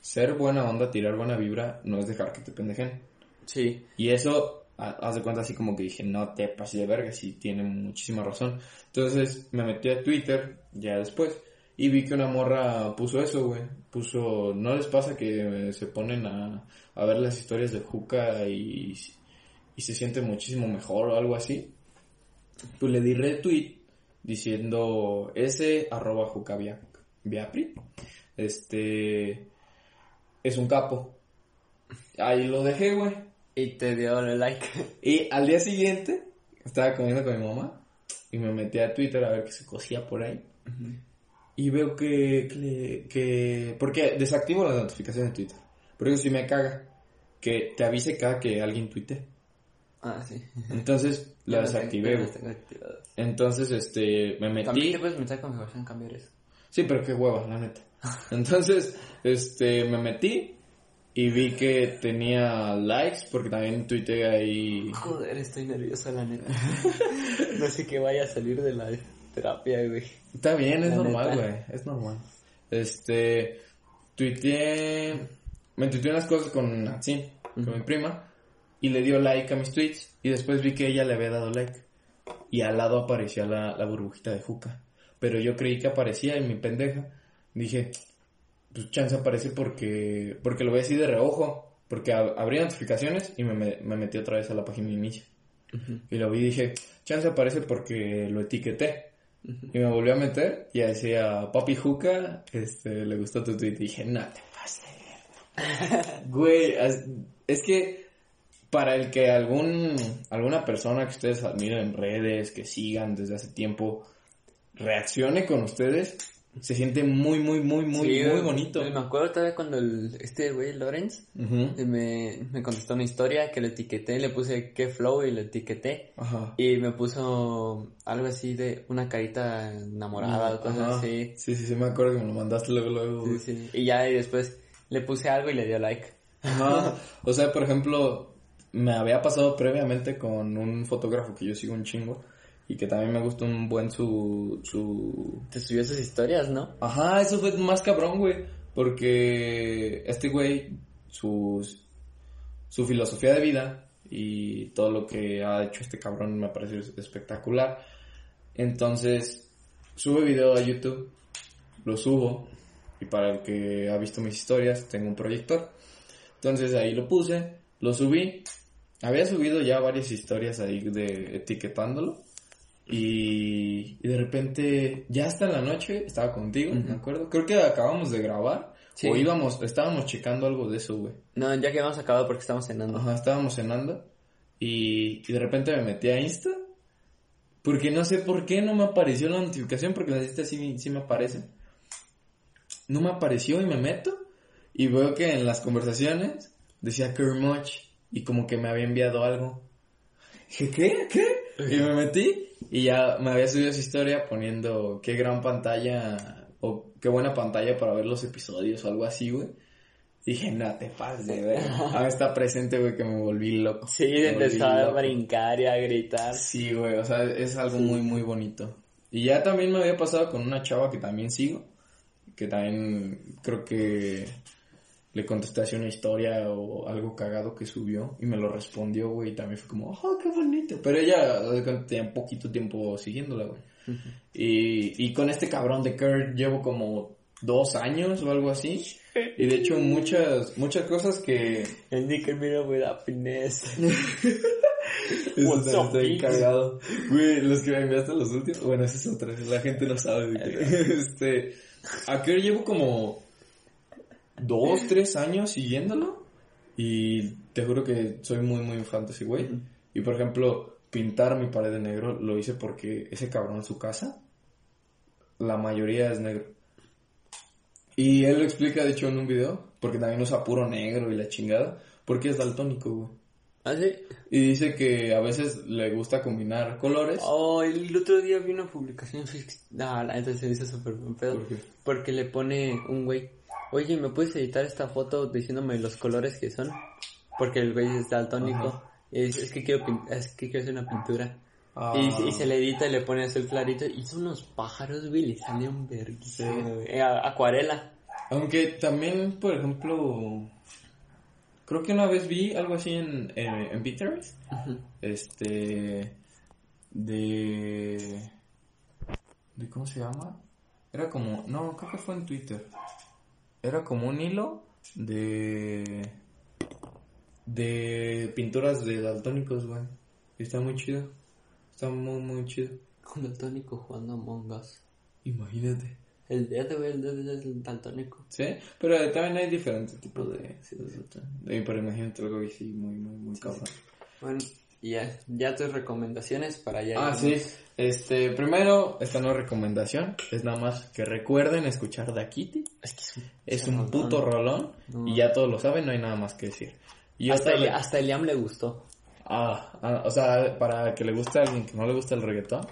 Ser buena onda, tirar buena vibra, no es dejar que te pendejen. Sí. Y eso, ha- haz de cuenta así como que dije, no te pases de verga, sí tiene muchísima razón. Entonces me metí a Twitter ya después y vi que una morra puso eso, güey. Puso, ¿no les pasa que se ponen a, a ver las historias de Juca y, y se sienten muchísimo mejor o algo así? Pues le di retweet diciendo ese arroba Juca Via- Viapri. Este es un capo. Ahí lo dejé, güey. Y te dio el like. *laughs* Y al día siguiente estaba comiendo con mi mamá y me metí a Twitter a ver qué se cosía por ahí. Y veo que, que, que- Porque desactivo las notificaciones de Twitter. Pero eso sí me caga. Que te avise cada que alguien tuite. Ah, sí. Entonces *laughs* la desactivé, lo tengo. Entonces, este, me metí. También te puedes meter con configuración cambiar eso. Sí, pero qué hueva, la neta. *laughs* Entonces, este, me metí Y vi que tenía likes porque también tuiteé ahí. Joder, estoy nervioso, la neta. *laughs* no sé qué vaya a salir de la terapia, güey. Está bien, es La normal, neta. güey. Es normal. Este. Tuiteé. Me tuiteé unas cosas con Natsin, con mi prima. Y le dio like a mis tweets. Y después vi que ella le había dado like. Y al lado aparecía la, la burbujita de Juca. Pero yo creí que aparecía y mi pendeja. Dije, pues chance aparece porque. Porque lo voy así de reojo. Porque ab- abrí notificaciones y me, me, me metí otra vez a la página de inicio. Y lo vi y dije, chance aparece porque lo etiqueté. Y me volví a meter y decía, papi Juca, este, le gustó tu tweet. Y dije, no te pases. de verga". *laughs* Güey, es que para el que algún, alguna persona que ustedes admiren en redes, que sigan desde hace tiempo, reaccione con ustedes, se siente muy, muy, muy, muy, Sí, muy bonito. Me acuerdo todavía cuando el, este güey, Lorenz, Ujú. me, me contestó una historia que le etiqueté, le puse qué flow y le etiqueté. Ajá. Y me puso algo así de una carita enamorada o cosas Ajá. así. Sí, sí, sí, me acuerdo que me lo mandaste luego, luego. Sí, güey. sí. Y ya y después le puse algo y le dio like. Ajá. *laughs* O sea, por ejemplo, me había pasado previamente con un fotógrafo que yo sigo un chingo y que también me gusta un buen su... su... Te subió sus historias, ¿no? Ajá, eso fue más cabrón, güey. Porque este güey, sus, su filosofía de vida y todo lo que ha hecho este cabrón me parece espectacular. Entonces, sube video a YouTube, lo subo y para el que ha visto mis historias tengo un proyector. Entonces ahí lo puse, lo subí. Había subido ya varias historias ahí de etiquetándolo. Y, y de repente, ya hasta la noche, estaba contigo, me acuerdo. Creo que acabamos de grabar. Sí. O íbamos, estábamos checando algo de eso, güey. No, ya que hemos acabado porque estamos cenando. Ajá, estábamos cenando. Y, y de repente me metí a Insta. Porque no sé por qué no me apareció la notificación, porque en Insta sí, sí me aparece. No me apareció y me meto. Y veo que en las conversaciones decía Kermuch. Y como que me había enviado algo. Dije, ¿qué? ¿Qué? Y me metí. Y ya me había subido esa historia poniendo qué gran pantalla. O qué buena pantalla para ver los episodios o algo así, güey. Dije, no te pases de ver. *laughs* Ahora está presente, güey, que me volví loco. Sí, empezó a brincar y a gritar. Sí, güey, o sea, es algo muy, muy bonito. Y ya también me había pasado con una chava que también sigo, que también creo que le contesté así una historia o algo cagado que subió y me lo respondió, güey, y también fue como, oh, qué bonito. Pero ella tenía poquito tiempo siguiéndola, güey. y, y con este cabrón de Kurt llevo como dos años o algo así. Y de hecho muchas, muchas cosas que... El Nicker mira with happiness. *laughs* Eso bitch? cagado. Güey, los que me enviaste los últimos. Bueno, esa es otra. La gente no sabe de qué. *laughs* este. A Kerr llevo como. Dos, tres años siguiéndolo. Y te juro que soy muy, muy fan de ese güey. Y por ejemplo, pintar mi pared de negro lo hice porque ese cabrón en su casa. La mayoría es negro. Y él lo explica, de hecho, en un video. Porque también usa puro negro y la chingada. Porque es daltónico, güey. ¿Ah, sí? Y dice que a veces le gusta combinar colores. Oh, el otro día vi una publicación. *laughs* en Facebook. Neta se hizo súper buen pedo. ¿Por qué? Porque le pone un güey. Oye, ¿me puedes editar esta foto diciéndome los colores que son? Porque el güey es daltónico. Y dice, es que quiero es que quiero hacer una pintura. Ah. Y, y se le edita y le pone azul clarito. Y son unos pájaros, güey. Le sale un. Eh, a- acuarela. Aunque también, por ejemplo, creo que una vez vi algo así en, en, en Pinterest. Este. De. ¿De cómo se llama? Era como. No, creo que fue en Twitter. Era como un hilo de. De pinturas de daltónicos, güey. Y está muy chido. Está muy, muy chido. Un daltónico jugando Among Us. Imagínate. El dedo, güey, el dedo es el daltónico. Sí, pero también hay diferentes tipos de... de- pero imagínate algo así muy, muy, muy cabrón. Bueno, y ya, ya tus recomendaciones para ya. Ah, sí. Este, primero, esta no es recomendación, es nada más que recuerden escuchar. Es que es un, Es un rolón. puto rolón No. y ya todos lo saben, no hay nada más que decir. Y hasta, el, hasta el Liam le gustó. Ah, ah, o sea, para que le guste a alguien que no le gusta el reggaetón,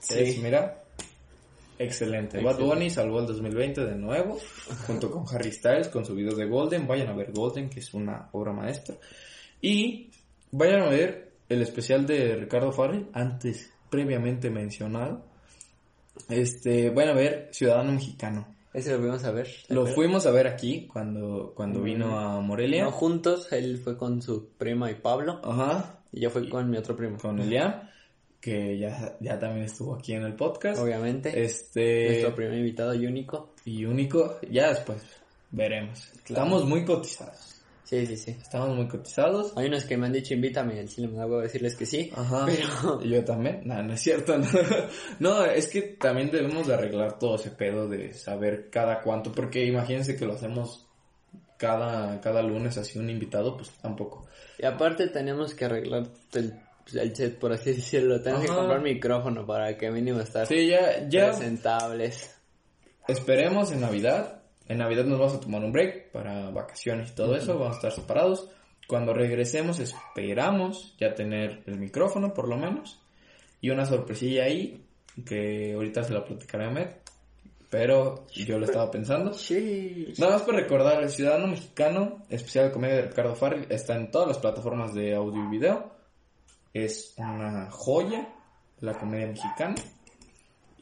Sí. es, mira, Excelente. Bad Bunny salvó el 2020 de nuevo, junto con Harry Styles, con su video de Golden. Vayan a ver Golden, que es una obra maestra. Y vayan a ver el especial de Ricardo Farrell, antes previamente mencionado. Este, vayan a ver Ciudadano Mexicano. Ese lo fuimos a ver. ¿te Lo fuimos a ver aquí cuando, cuando vino a Morelia. No juntos, él fue con su prima y Pablo. Ajá, Y yo fui con mi otro primo. con Elian, que ya, ya también estuvo aquí en el podcast. Obviamente. Este, Nuestro primer invitado y único. y único, ya después veremos. Estamos muy cotizados. Sí, sí, sí. Estamos muy cotizados. Hay unos que me han dicho invítame y el chile me da huevo decirles que sí. Ajá. Pero Y Yo también. No, no es cierto. No. *laughs* no, es que también debemos de arreglar todo ese pedo de saber cada cuánto, porque imagínense que lo hacemos cada, cada lunes así un invitado, pues tampoco. Y aparte tenemos que arreglar el, el set, por así decirlo. Tenemos que Ajá. comprar micrófono para que mínimo estar Sí, ya, ya presentables. esperemos en Navidad. En Navidad nos vamos a tomar un break para vacaciones y todo eso, vamos a estar separados. Cuando regresemos esperamos ya tener el micrófono por lo menos y una sorpresilla ahí que ahorita se la platicaré a Met, pero yo lo estaba pensando. *laughs* Sí. Nada más para recordar, el Ciudadano Mexicano, especial de comedia de Ricardo Farrell, está en todas las plataformas de audio y video. Es una joya la comedia mexicana.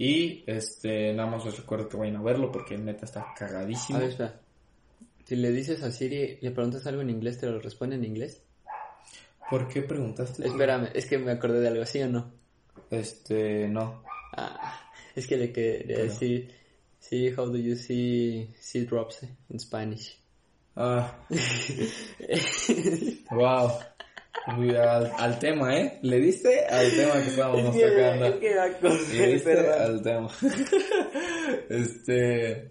Y este, nada más les recuerdo que vayan a verlo porque neta está cagadísimo. A ver, espera. Si le dices a Siri, le preguntas algo en inglés, ¿te lo responde en inglés? ¿Por qué preguntaste? Espérame, es que me acordé de algo así o no. Este, no. Ah, es que le quería decir, sí, how do you see sea drops in Spanish? Ah. *laughs* wow. Muy al, al tema, ¿eh? ¿Le diste al tema que estábamos sacando? Es que me Le diste al tema. *laughs* este.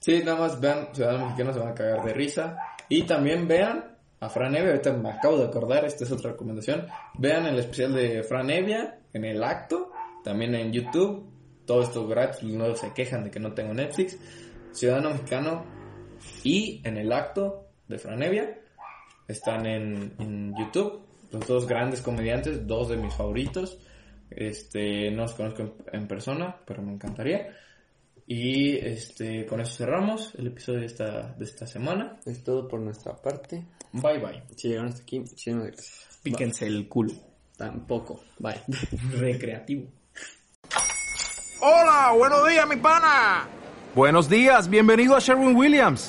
Sí, nada más vean Ciudadanos Mexicanos, se van a cagar de risa. Y también vean a Fran Evia, ahorita me acabo de acordar, esta es otra recomendación. Vean el especial de Fran Evia en el acto, también en YouTube. Todo esto gratis, no se quejan de que no tengo Netflix. Ciudadano Mexicano y en el acto de Fran Evia están en, en YouTube. Los dos grandes comediantes, dos de mis favoritos. Este, no los conozco en, en persona, pero me encantaría. Y este, con eso cerramos el episodio de esta, de esta semana. Es todo por nuestra parte. Bye bye. Si llegaron hasta aquí, muchísimas gracias. Píquense el culo. Tampoco. Bye. *laughs* Recreativo. Hola, buenos días, mi pana. Buenos días, bienvenido a Sherwin Williams.